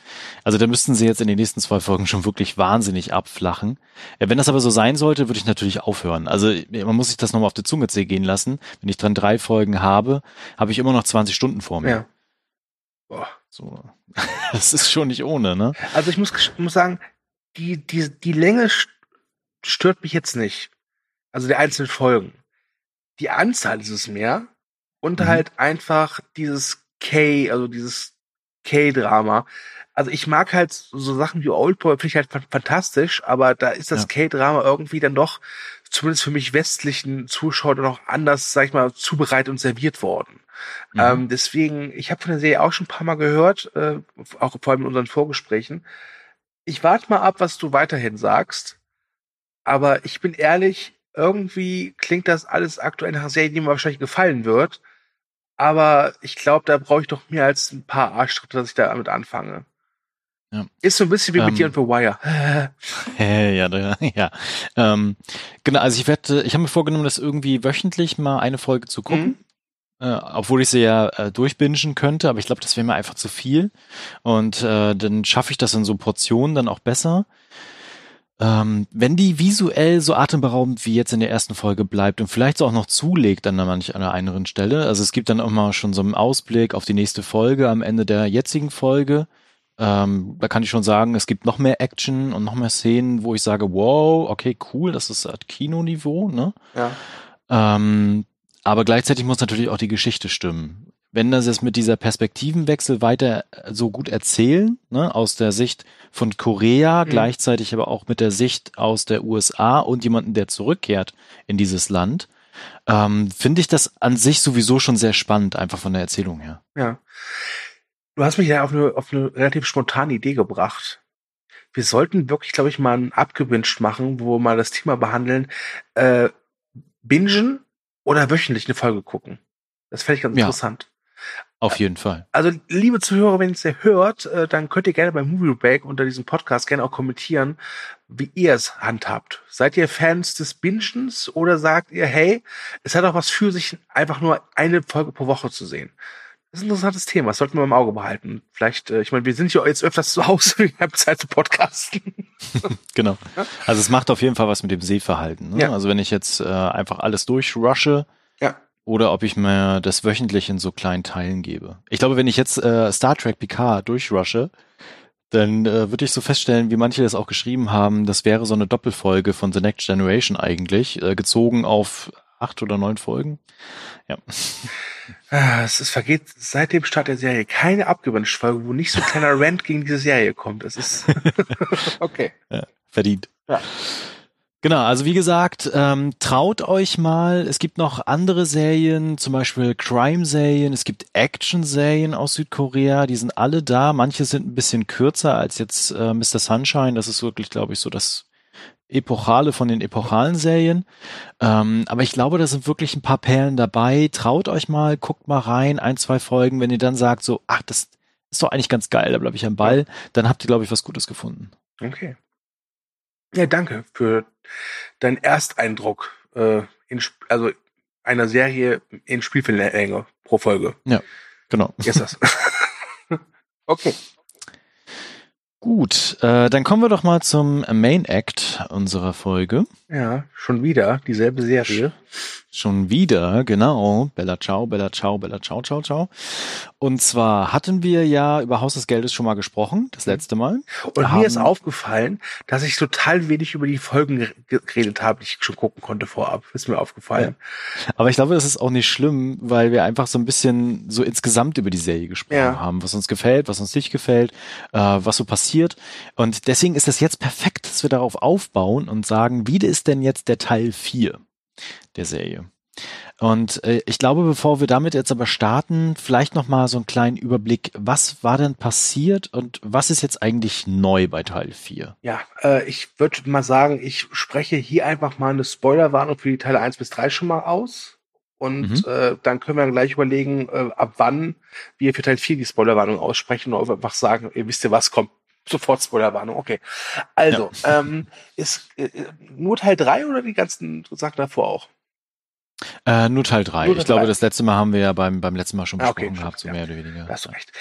S2: Also da müssten sie jetzt in den nächsten zwei Folgen schon wirklich wahnsinnig abflachen. Äh, wenn das aber so sein sollte, würde ich natürlich aufhören. Also man muss sich das nochmal auf die Zunge gehen lassen. Wenn ich dran drei Folgen habe, habe ich immer noch 20 Stunden vor mir. Ja. Boah. So. Das ist schon nicht ohne, ne?
S3: Also ich muss, muss sagen, die, die, die Länge stört mich jetzt nicht. Also die einzelnen Folgen die Anzahl ist es mehr und mhm. halt einfach dieses K, also dieses K-Drama. Also ich mag halt so Sachen wie Oldboy, finde ich halt fantastisch, aber da ist das ja. K-Drama irgendwie dann doch, zumindest für mich westlichen Zuschauer, noch anders, sag ich mal, zubereitet und serviert worden. Mhm. Ähm, deswegen, ich habe von der Serie auch schon ein paar Mal gehört, äh, auch vor allem in unseren Vorgesprächen. Ich warte mal ab, was du weiterhin sagst. Aber ich bin ehrlich, irgendwie klingt das alles aktuell nach einer Serie, die mir wahrscheinlich gefallen wird. Aber ich glaube, da brauche ich doch mehr als ein paar Arschtritte, dass ich damit anfange. Ja. Ist so ein bisschen wie mit ähm, dir und The Wire.
S2: ja, ja, ja. Ähm, genau, also ich werde, ich habe mir vorgenommen, das irgendwie wöchentlich mal eine Folge zu gucken. Mhm. Äh, obwohl ich sie ja äh, durchbingen könnte, aber ich glaube, das wäre mir einfach zu viel. Und äh, dann schaffe ich das in so Portionen dann auch besser. Ähm, wenn die visuell so atemberaubend wie jetzt in der ersten Folge bleibt und vielleicht so auch noch zulegt an manch einer anderen Stelle, also es gibt dann auch mal schon so einen Ausblick auf die nächste Folge am Ende der jetzigen Folge. Ähm, da kann ich schon sagen, es gibt noch mehr Action und noch mehr Szenen, wo ich sage, wow, okay, cool, das ist halt Kinoniveau, ne? Ja. Ähm, aber gleichzeitig muss natürlich auch die Geschichte stimmen wenn das jetzt mit dieser Perspektivenwechsel weiter so gut erzählen, ne, aus der Sicht von Korea, mhm. gleichzeitig aber auch mit der Sicht aus der USA und jemanden, der zurückkehrt in dieses Land, ähm, finde ich das an sich sowieso schon sehr spannend, einfach von der Erzählung her.
S3: Ja. Du hast mich ja auf eine, auf eine relativ spontane Idee gebracht. Wir sollten wirklich, glaube ich, mal ein abgewünscht machen, wo wir mal das Thema behandeln, äh, bingen oder wöchentlich eine Folge gucken. Das fände ich ganz ja. interessant.
S2: Auf jeden Fall.
S3: Also, liebe Zuhörer, wenn ihr es hört, äh, dann könnt ihr gerne beim Movie Break unter diesem Podcast gerne auch kommentieren, wie ihr es handhabt. Seid ihr Fans des Bingens oder sagt ihr, hey, es hat auch was für sich, einfach nur eine Folge pro Woche zu sehen? Das ist ein interessantes Thema, das sollten wir im Auge behalten. Vielleicht, äh, ich meine, wir sind ja jetzt öfters zu Hause, wir haben Zeit zu podcasten.
S2: genau. Also es macht auf jeden Fall was mit dem Sehverhalten. Ne? Ja. Also wenn ich jetzt äh, einfach alles durchrushe, ja oder ob ich mir das wöchentlich in so kleinen Teilen gebe. Ich glaube, wenn ich jetzt äh, Star Trek Picard durchrushe, dann äh, würde ich so feststellen, wie manche das auch geschrieben haben, das wäre so eine Doppelfolge von The Next Generation eigentlich, äh, gezogen auf acht oder neun Folgen. Ja.
S3: Ah, es ist, vergeht seit dem Start der Serie keine abgewünschte Folge, wo nicht so ein kleiner Rant gegen diese Serie kommt. Das ist okay.
S2: Ja. Verdient.
S3: Ja.
S2: Genau, also wie gesagt, ähm, traut euch mal. Es gibt noch andere Serien, zum Beispiel Crime-Serien, es gibt Action-Serien aus Südkorea, die sind alle da. Manche sind ein bisschen kürzer als jetzt äh, Mr. Sunshine. Das ist wirklich, glaube ich, so das Epochale von den epochalen Serien. Ähm, aber ich glaube, da sind wirklich ein paar Perlen dabei. Traut euch mal, guckt mal rein, ein, zwei Folgen. Wenn ihr dann sagt, so, ach, das ist doch eigentlich ganz geil, da bleibe ich am Ball, dann habt ihr, glaube ich, was Gutes gefunden.
S3: Okay. Ja, danke für deinen Ersteindruck äh, in, also einer Serie in Spielfilmlänge pro Folge.
S2: Genau.
S3: Ist das? okay.
S2: Gut, äh, dann kommen wir doch mal zum Main Act unserer Folge.
S3: Ja, schon wieder dieselbe Serie.
S2: Schon wieder, genau. Bella Ciao, Bella Ciao, Bella Ciao, Ciao, Ciao. Und zwar hatten wir ja über Haus des Geldes schon mal gesprochen, das letzte Mal.
S3: Und
S2: Haben-
S3: mir ist aufgefallen, dass ich total wenig über die Folgen ge- geredet habe, die ich schon gucken konnte vorab. Ist mir aufgefallen.
S2: Aber ich glaube, das ist auch nicht schlimm, weil wir einfach so ein bisschen so insgesamt über die Serie gesprochen
S3: Ja.
S2: haben, was uns gefällt, was uns nicht gefällt, äh, was so passiert. Und deswegen ist es jetzt perfekt, dass wir darauf aufbauen und sagen, wie ist denn jetzt der Teil 4 der Serie? Und äh, ich glaube, bevor wir damit jetzt aber starten, vielleicht noch mal so einen kleinen Überblick, was war denn passiert und was ist jetzt eigentlich neu bei Teil 4?
S3: Ja, äh, ich würde mal sagen, ich spreche hier einfach mal eine Spoilerwarnung für die Teile 1 bis 3 schon mal aus. Und
S2: Mhm.
S3: äh, dann können wir dann gleich überlegen, äh, ab wann wir für Teil 4 die Spoilerwarnung aussprechen oder einfach sagen, ihr wisst ihr was, kommt sofort Spoilerwarnung. Okay. Also, ähm, ist äh, nur Teil 3 oder die ganzen Sachen davor auch?
S2: Äh, nur Teil 3.
S3: Nur
S2: Ich glaube,
S3: drei.
S2: das letzte Mal haben wir ja beim, beim letzten Mal schon
S3: Ah, okay,
S2: besprochen gehabt, so
S3: ja.
S2: mehr oder weniger.
S3: Da hast du recht.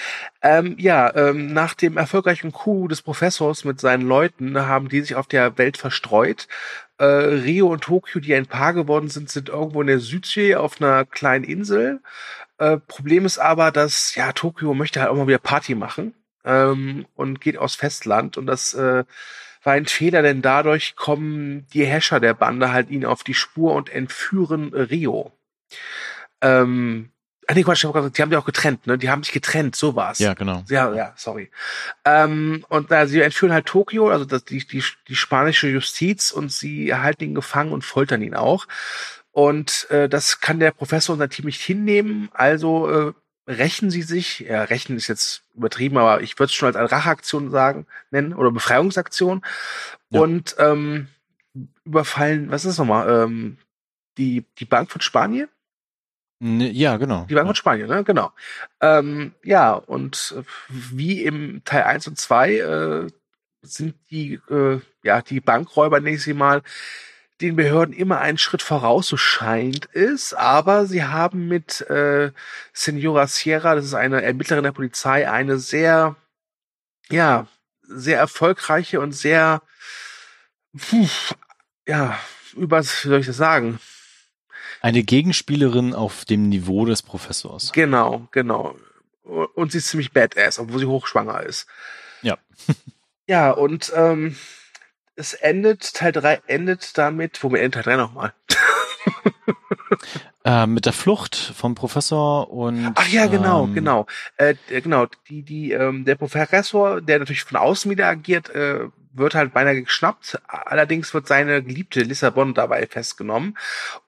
S3: Ähm, ja, ähm, nach dem erfolgreichen Coup des Professors mit seinen Leuten haben die sich auf der Welt verstreut. Äh, Rio und Tokio, die ein Paar geworden sind, sind irgendwo in der Südsee auf einer kleinen Insel. Äh, Problem ist aber, dass ja Tokio möchte halt auch mal wieder Party machen ähm, und geht aus Festland und das äh, war ein Fehler, denn dadurch kommen die Herrscher der Bande halt ihnen auf die Spur und entführen Rio. Ähm, nee, Quatsch, die haben die auch getrennt, ne? Die haben sich getrennt, so war's.
S2: Ja, genau.
S3: Ja, ja, sorry. Ähm, und da sie entführen halt Tokio, also das, die, die, die spanische Justiz, und sie halten ihn gefangen und foltern ihn auch. Und äh, das kann der Professor und sein Team nicht hinnehmen. Also äh, rächen sie sich. Ja, rächen ist jetzt übertrieben, aber ich würde es schon als eine Racheaktion sagen, nennen oder Befreiungsaktion.
S2: Ja.
S3: Und ähm, überfallen, was ist das nochmal? Ähm, die, die Bank von Spanien?
S2: Ne, ja, genau.
S3: Die Bank von Spanien, ne? Genau. Ähm, ja, und äh, wie im Teil 1 und 2 äh, sind die, äh, ja, die Bankräuber, sie mal, den Behörden immer einen Schritt voraus, so scheint es, aber sie haben mit äh, Senora Sierra, das ist eine Ermittlerin der Polizei, eine sehr, ja, sehr erfolgreiche und sehr, puh, ja, über, wie soll ich das sagen?
S2: Eine Gegenspielerin auf dem Niveau des Professors.
S3: Genau, genau. Und sie ist ziemlich badass, obwohl sie hochschwanger ist.
S2: Ja.
S3: Ja, und ähm, es endet, Teil 3 endet damit, wo wir endet Teil 3 nochmal?
S2: Äh, mit der Flucht vom Professor und.
S3: Ach ja, genau,
S2: ähm,
S3: genau. Äh, genau, die, die, ähm, der Professor, der natürlich von außen wieder agiert, äh, wird halt beinahe geschnappt. Allerdings wird seine geliebte Lissabon dabei festgenommen.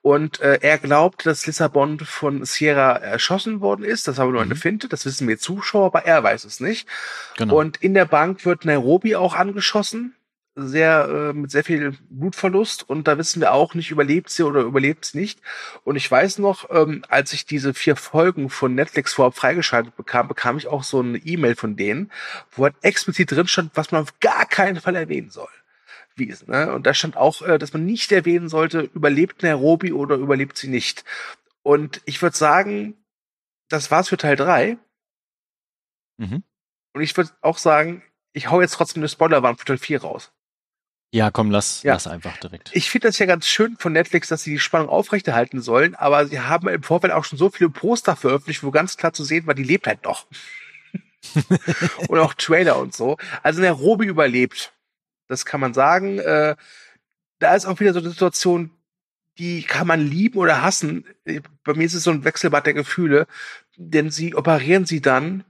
S3: Und äh, er glaubt, dass Lissabon von Sierra erschossen worden ist. Das ist aber nur eine
S2: Mhm.
S3: Finte. Das wissen wir Zuschauer, aber er weiß es nicht.
S2: Genau.
S3: Und in der Bank wird Nairobi auch angeschossen. Sehr, äh, mit sehr viel Blutverlust. Und da wissen wir auch nicht, überlebt sie oder überlebt sie nicht. Und ich weiß noch, ähm, als ich diese vier Folgen von Netflix vorab freigeschaltet bekam, bekam ich auch so eine E-Mail von denen, wo halt explizit drin stand, was man auf gar keinen Fall erwähnen soll. Wie ist, ne? Und da stand auch, äh, dass man nicht erwähnen sollte, überlebt Nairobi oder überlebt sie nicht. Und ich würde sagen, das war's für Teil drei.
S2: Mhm.
S3: Und ich würde auch sagen, ich hau jetzt trotzdem eine Spoilerwarnung für Teil 4 raus.
S2: Ja, komm, lass,
S3: Ja.
S2: lass einfach direkt.
S3: Ich finde das ja ganz schön von Netflix, dass sie die Spannung aufrechterhalten sollen, aber sie haben im Vorfeld auch schon so viele Poster veröffentlicht, wo ganz klar zu sehen war, die lebt halt noch. und auch Trailer und so. Also Nairobi überlebt. Das kann man sagen. Äh, da ist auch wieder so eine Situation, die kann man lieben oder hassen. Bei mir ist es so ein Wechselbad der Gefühle, denn sie operieren sie dann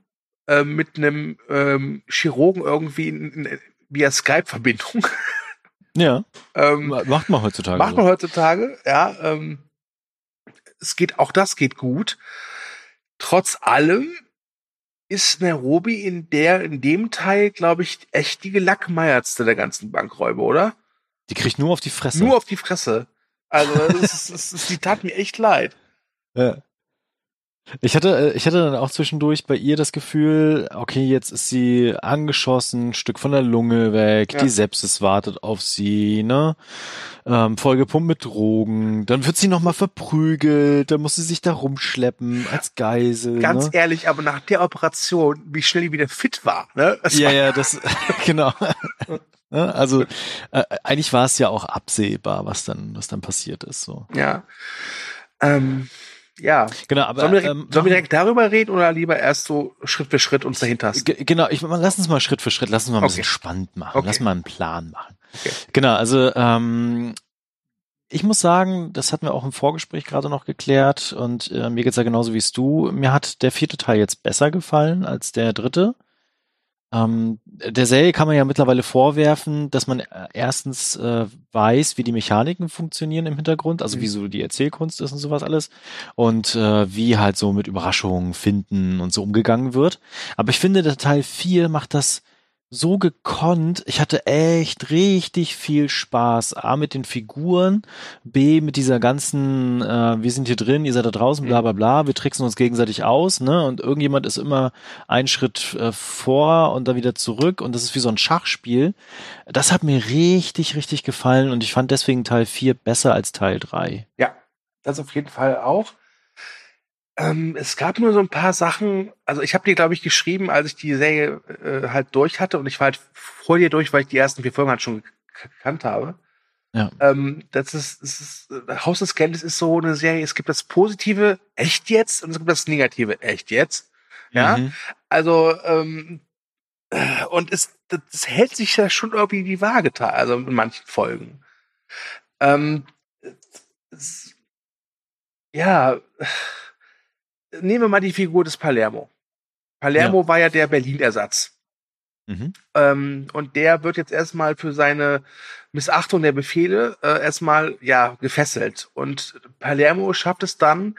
S3: äh, mit einem ähm, Chirurgen irgendwie in, in, via Skype-Verbindung.
S2: Ja.
S3: Ähm,
S2: macht man heutzutage.
S3: macht man
S2: so.
S3: heutzutage, ja. Ähm, es geht, auch das geht gut. Trotz allem ist Nairobi in der, in dem Teil, glaube ich, echt die gelackmeiertste der ganzen Bankräuber, oder?
S2: Die kriegt nur auf die Fresse.
S3: Nur auf die Fresse. Also, es ist, es ist, die tat mir echt leid.
S2: Ja. Ich hatte, äh, ich hatte dann auch zwischendurch bei ihr das Gefühl, okay, jetzt ist sie angeschossen, ein Stück von der Lunge weg,
S3: Ja.
S2: die Sepsis wartet auf sie, ne? Ähm, vollgepumpt mit Drogen, dann wird sie nochmal verprügelt, dann muss sie sich da rumschleppen als Geisel.
S3: Ganz
S2: ne?
S3: ehrlich, aber nach der Operation, wie schnell die wieder fit war, ne? Es
S2: Ja,
S3: war,
S2: ja, das, genau. Ne? also, äh, eigentlich war es ja auch absehbar, was dann, was dann passiert ist, so.
S3: ja. Ähm, ja.
S2: Genau, aber,
S3: Sollen wir, direkt-
S2: ähm,
S3: sollen wir direkt darüber reden oder lieber erst so Schritt für Schritt uns dahinter
S2: Genau, ich lass uns mal Schritt für Schritt, lass uns mal ein
S3: Okay.
S2: bisschen spannend machen,
S3: Okay.
S2: lass mal einen Plan machen.
S3: Okay.
S2: Genau, also ähm, ich muss sagen, das hatten wir auch im Vorgespräch gerade noch geklärt und äh, mir geht's ja genauso wie es du. Mir hat der vierte Teil jetzt besser gefallen als der dritte. Ähm, der Serie kann man ja mittlerweile vorwerfen, dass man äh, erstens äh, weiß, wie die Mechaniken funktionieren im Hintergrund, also
S3: Mhm.
S2: wie so die Erzählkunst ist und sowas alles und äh, wie halt so mit Überraschungen finden und so umgegangen wird. Aber ich finde, der Teil 4 macht das so gekonnt. Ich hatte echt richtig viel Spaß. A mit den Figuren, B mit dieser ganzen, äh, wir sind hier drin, ihr seid da draußen, bla bla bla, wir tricksen uns gegenseitig aus, ne? Und irgendjemand ist immer einen Schritt äh, vor und dann wieder zurück und das ist wie so ein Schachspiel. Das hat mir richtig, richtig gefallen und ich fand deswegen Teil 4 besser als Teil 3.
S3: Ja, das auf jeden Fall auch. Ähm, es gab nur so ein paar Sachen, also ich habe dir, glaube ich, geschrieben, als ich die Serie äh, halt durch hatte und ich war halt vor dir durch, weil ich die ersten vier Folgen halt schon gek- gekannt habe.
S2: Ja.
S3: Ähm, das ist, das ist äh, Haus des Geldes ist so eine Serie, es gibt das Positive, echt jetzt, und es gibt das Negative, echt jetzt. Ja,
S2: Mhm.
S3: also, ähm, äh, und es, das, hält sich ja schon irgendwie die Waage, also in manchen Folgen. Ähm, es, ja, nehmen wir mal die Figur des Palermo. Palermo war ja der Berlin-Ersatz.
S2: Mhm.
S3: Ähm, und der wird jetzt erstmal für seine Missachtung der Befehle äh, erstmal ja gefesselt. Und Palermo schafft es dann,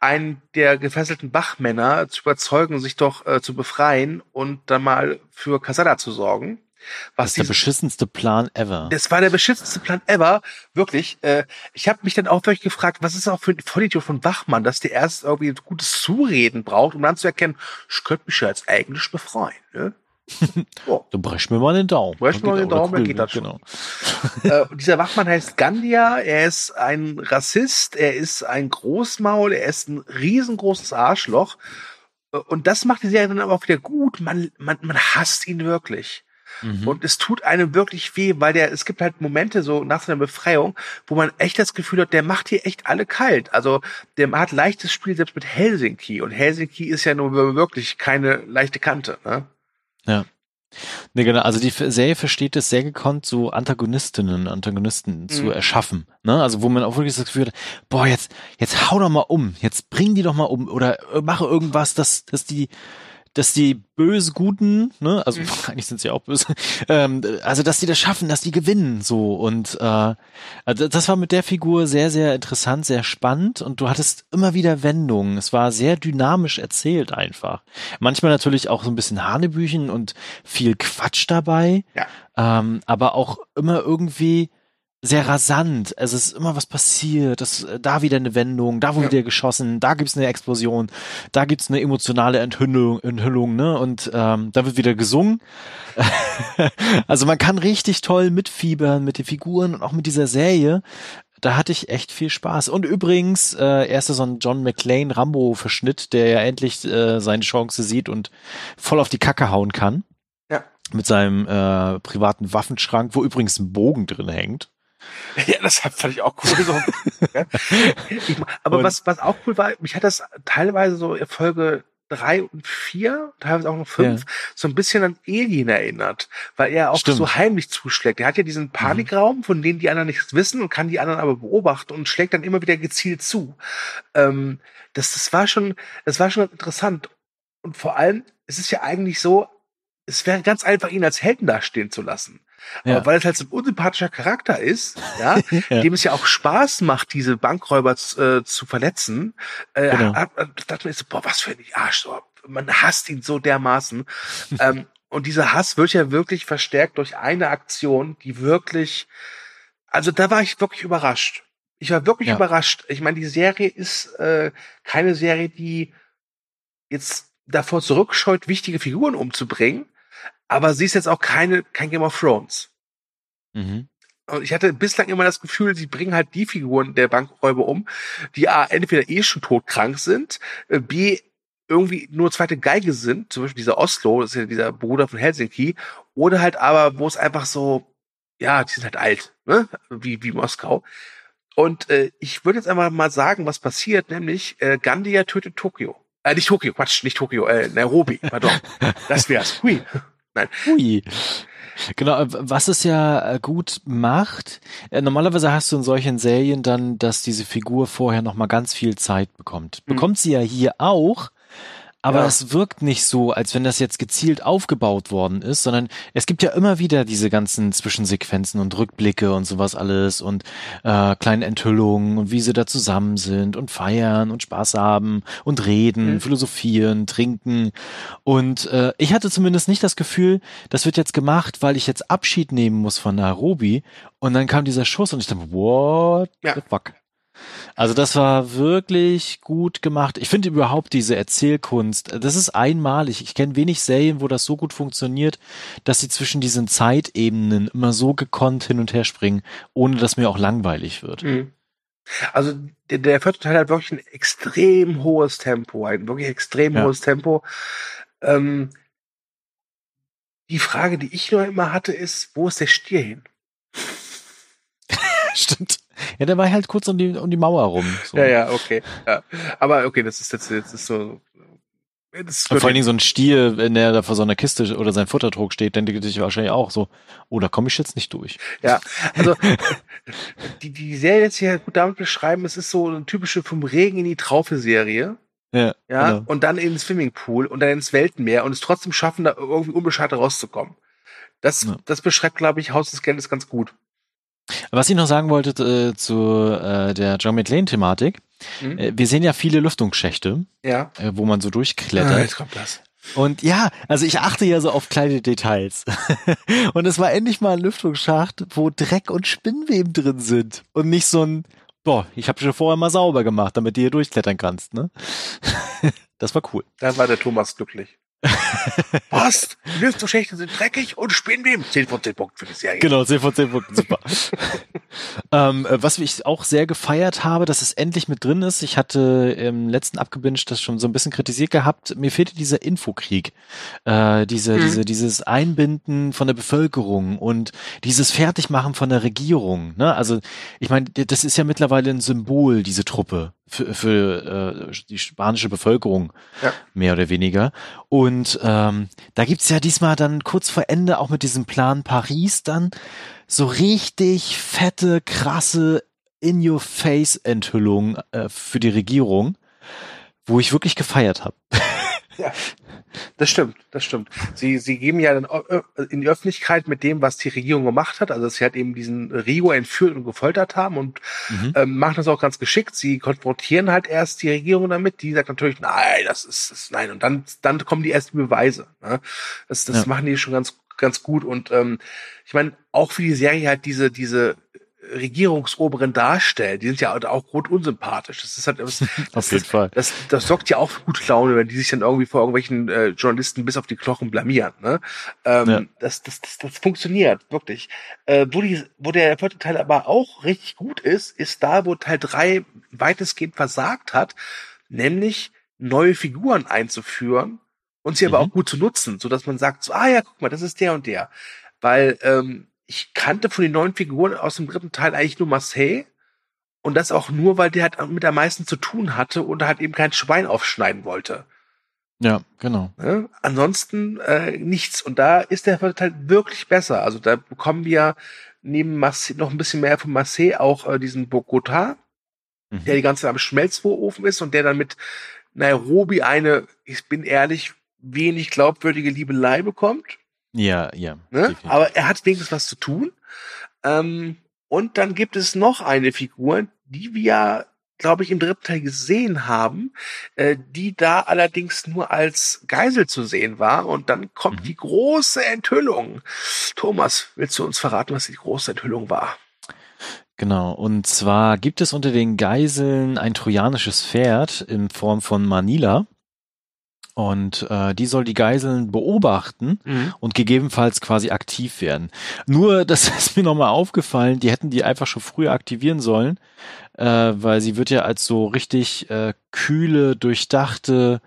S3: einen der gefesselten Bachmänner zu überzeugen, sich doch äh, zu befreien und dann mal für Casada zu sorgen.
S2: Das
S3: Was
S2: ist der beschissenste Plan ever.
S3: das war der beschissenste Plan ever. Wirklich. Äh, ich habe mich dann auch wirklich gefragt, was ist auch für ein Vollidiot von Wachmann, dass der erst irgendwie ein gutes Zureden braucht, um dann zu erkennen, ich könnte mich ja jetzt eigentlich befreien. Ne? so.
S2: Du brech mir mal den Daumen.
S3: Brech mir mal den Daumen, dann geht das schon.
S2: Genau.
S3: äh, dieser Wachmann heißt Gandia, er ist ein Rassist, er ist ein Großmaul, er ist ein riesengroßes Arschloch. Äh, Und das macht die Serie dann aber auch wieder gut. Man, man, man hasst ihn wirklich.
S2: Mhm.
S3: Und es tut einem wirklich weh, weil der, es gibt halt Momente so nach seiner Befreiung, wo man echt das Gefühl hat, der macht hier echt alle kalt. Also der hat leichtes Spiel selbst mit Helsinki. Und Helsinki ist ja nun wirklich keine leichte Kante. Ne?
S2: Ja. Nee, genau. Also die Serie versteht es sehr gekonnt, so Antagonistinnen, Antagonisten zu
S3: Mhm.
S2: erschaffen. Ne? Also wo man auch wirklich das Gefühl hat, boah, jetzt, jetzt hau doch mal um, jetzt bring die doch mal um oder äh, mache irgendwas, dass, dass die, dass die böse Guten, ne, also
S3: Mhm.
S2: eigentlich sind sie auch böse, ähm, also dass die das schaffen, dass die gewinnen, so und äh, also das war mit der Figur sehr, sehr interessant, sehr spannend und du hattest immer wieder Wendungen. Es war sehr dynamisch erzählt einfach. Manchmal natürlich auch so ein bisschen Hanebüchen und viel Quatsch dabei,
S3: Ja.
S2: ähm, aber auch immer irgendwie sehr rasant. Es ist immer was passiert. Das, da wieder eine Wendung, da wurde
S3: Ja.
S2: wieder geschossen, da gibt's eine Explosion, da gibt's eine emotionale Enthüllung, Enthüllung ne? Und ähm, da wird wieder gesungen. also man kann richtig toll mitfiebern mit den Figuren und auch mit dieser Serie. Da hatte ich echt viel Spaß. Und übrigens, äh, erster so ein John McClane Rambo-Verschnitt, der ja endlich äh, seine Chance sieht und voll auf die Kacke hauen kann.
S3: Ja.
S2: Mit seinem äh, privaten Waffenschrank, wo übrigens ein Bogen drin hängt.
S3: Ja, das fand ich auch cool. So. Ich, aber
S2: Und-
S3: was, was auch cool war, mich hat das teilweise so in Folge drei und vier, teilweise auch noch fünf,
S2: Ja.
S3: so ein bisschen an Alien erinnert, weil er auch
S2: Stimmt.
S3: so heimlich zuschlägt. Er hat ja diesen Panikraum, von dem die anderen nichts wissen und kann die anderen aber beobachten und schlägt dann immer wieder gezielt zu. Ähm, das, das war schon, das war schon interessant. Und vor allem, es ist ja eigentlich so, es wäre ganz einfach, ihn als Helden dastehen zu lassen. Aber
S2: Ja.
S3: weil es halt so ein unsympathischer Charakter ist, ja,
S2: Ja.
S3: dem es ja auch Spaß macht, diese Bankräuber zu, äh, zu verletzen, äh,
S2: Genau.
S3: hat, hat, dachte mir so, boah, was für ein Arsch, man hasst ihn so dermaßen. ähm, und dieser Hass wird ja wirklich verstärkt durch eine Aktion, die wirklich, also da war ich wirklich überrascht. Ich war wirklich
S2: Ja.
S3: überrascht. Ich meine, die Serie ist äh, keine Serie, die jetzt davor zurückscheut, wichtige Figuren umzubringen, aber sie ist jetzt auch keine kein Game of Thrones.
S2: Mhm.
S3: Und ich hatte bislang immer das Gefühl, sie bringen halt die Figuren der Bankräuber um, die A, entweder eh schon todkrank sind, äh, B, irgendwie nur zweite Geige sind, zum Beispiel dieser Oslo, das ist ja dieser Bruder von Helsinki, oder halt aber, wo es einfach so, ja, die sind halt alt, ne? Wie, wie Moskau. Und äh, ich würde jetzt einfach mal sagen, was passiert, nämlich äh, Gandia tötet Tokio. Äh, nicht Tokio, Quatsch, nicht Tokio, äh, Nairobi, pardon. Das wär's. Hui.
S2: Hui. Genau, äh, was es ja äh, gut macht, äh, normalerweise hast du in solchen Serien dann, dass diese Figur vorher nochmal ganz viel Zeit bekommt.
S3: Mhm.
S2: Bekommt sie ja hier auch, aber
S3: Ja.
S2: es wirkt nicht so, als wenn das jetzt gezielt aufgebaut worden ist, sondern es gibt ja immer wieder diese ganzen Zwischensequenzen und Rückblicke und sowas alles und äh, kleine Enthüllungen und wie sie da zusammen sind und feiern und Spaß haben und reden,
S3: Mhm.
S2: philosophieren, trinken. Und äh, ich hatte zumindest nicht das Gefühl, das wird jetzt gemacht, weil ich jetzt Abschied nehmen muss von Nairobi. Und dann kam dieser Schuss und ich dachte, what
S3: Ja.
S2: the fuck? Also das war wirklich gut gemacht. Ich finde überhaupt diese Erzählkunst, das ist einmalig. Ich kenne wenig Serien, wo das so gut funktioniert, dass sie zwischen diesen Zeitebenen immer so gekonnt hin und her springen, ohne dass mir auch langweilig wird.
S3: Mhm. Also der, der vierte Teil hat wirklich ein extrem hohes Tempo, ein wirklich extrem
S2: Ja.
S3: hohes Tempo. Ähm, die Frage, die ich nur immer hatte, ist, wo ist der Stier hin?
S2: Stimmt. Ja, der war halt kurz um die, um die Mauer rum. So.
S3: Ja, ja, okay. Ja. Aber okay, das ist jetzt, jetzt ist so.
S2: Und vor allen Dingen so ein Stier, wenn der da vor so einer Kiste oder sein Futtertrog steht, dann denkt er sich wahrscheinlich auch so, oh, da komme ich jetzt nicht durch.
S3: Ja, also die, die Serie lässt sich ja gut damit beschreiben, es ist so eine typische vom Regen in die Traufe-Serie.
S2: Ja,
S3: Ja,
S2: genau.
S3: und dann ins Swimmingpool und dann ins Weltenmeer und es trotzdem schaffen, da irgendwie unbeschadet rauszukommen. Das,
S2: Ja.
S3: das beschreibt, glaube ich, Haus des Geldes ganz gut.
S2: Was ich noch sagen wollte äh, zu äh, der John McLean-Thematik,
S3: Mhm.
S2: äh, wir sehen ja viele Lüftungsschächte,
S3: Ja.
S2: äh, wo man so
S3: Ah,
S2: durchklettert.
S3: jetzt kommt das.
S2: Und ja, also ich achte ja so auf kleine Details. und es war endlich mal ein Lüftungsschacht, wo Dreck und Spinnweben drin sind. Und nicht so ein, boah, ich habe schon vorher mal sauber gemacht, damit du hier durchklettern kannst, ne? das war cool.
S3: Da war der Thomas glücklich. Was? Die Lüftungsschächte sind dreckig und Spinnweben. 10 von 10 Punkten für die Serie.
S2: Genau, 10 von 10 Punkten, super. ähm, äh, was ich auch sehr gefeiert habe, dass es endlich mit drin ist. Ich hatte im letzten abgebinged das schon so ein bisschen kritisiert gehabt. Mir fehlte dieser Infokrieg. Äh, diese,
S3: Mhm.
S2: diese, dieses Einbinden von der Bevölkerung und dieses Fertigmachen von der Regierung. Ne? Also, ich meine, das ist ja mittlerweile ein Symbol, diese Truppe für, für äh, die spanische Bevölkerung,
S3: Ja.
S2: mehr oder weniger. Und ähm, da gibt's ja diesmal dann kurz vor Ende auch mit diesem Plan Paris dann so richtig fette, krasse In-Your-Face-Enthüllung äh, für die Regierung, wo ich wirklich gefeiert habe.
S3: Ja, das stimmt, das stimmt. Sie, sie geben ja ö- in die Öffentlichkeit mit dem, was die Regierung gemacht hat, also sie halt eben diesen Rio entführt und gefoltert haben und
S2: Mhm.
S3: ähm, machen das auch ganz geschickt. Sie konfrontieren halt erst die Regierung damit, die sagt natürlich, nein, das ist, das, nein, und dann, dann kommen die ersten Beweise. Ne? Das, das
S2: Ja.
S3: machen die schon ganz, ganz gut und ähm, ich meine, auch für die Serie halt diese, diese Regierungsoberen darstellen, die sind ja auch grundunsympathisch. Das ist halt, das,
S2: Auf jeden Fall.
S3: das, das sorgt ja auch für gute Laune, wenn die sich dann irgendwie vor irgendwelchen äh, Journalisten bis auf die Knochen blamieren. Ne? Ähm,
S2: Ja.
S3: das, das, das, das funktioniert, wirklich. Äh, wo, die, wo der vierte Teil aber auch richtig gut ist, ist da, wo Teil drei weitestgehend versagt hat, nämlich neue Figuren einzuführen und sie aber
S2: Mhm.
S3: auch gut zu nutzen, so dass man sagt, so, ah ja, guck mal, das ist der und der. Weil ähm, ich kannte von den neuen Figuren aus dem dritten Teil eigentlich nur Marseille. Und das auch nur, weil der halt mit am meisten zu tun hatte und halt eben kein Schwein aufschneiden wollte.
S2: Ja, genau.
S3: Ne? Ansonsten äh, nichts. Und da ist der vierte Teil wirklich besser. Also da bekommen wir neben Marseille noch ein bisschen mehr von Marseille auch äh, diesen Bogota,
S2: Mhm.
S3: der die ganze Zeit am Schmelzofen ist und der dann mit Nairobi eine, ich bin ehrlich, wenig glaubwürdige Liebelei bekommt.
S2: Ja, ja.
S3: Ne? Aber er hat wenigstens was zu tun. Ähm, und dann gibt es noch eine Figur, die wir, glaube ich, im dritten Teil gesehen haben, äh, die da allerdings nur als Geisel zu sehen war. Und dann kommt
S2: Mhm.
S3: die große Enthüllung. Thomas, willst du uns verraten, was die große Enthüllung war?
S2: Genau, und zwar gibt es unter den Geiseln ein trojanisches Pferd in Form von Manila. Und äh, die soll die Geiseln beobachten und gegebenenfalls quasi aktiv werden. Nur, das ist mir nochmal aufgefallen, die hätten die einfach schon früher aktivieren sollen, äh, weil sie wird ja als so richtig äh, kühle, durchdachte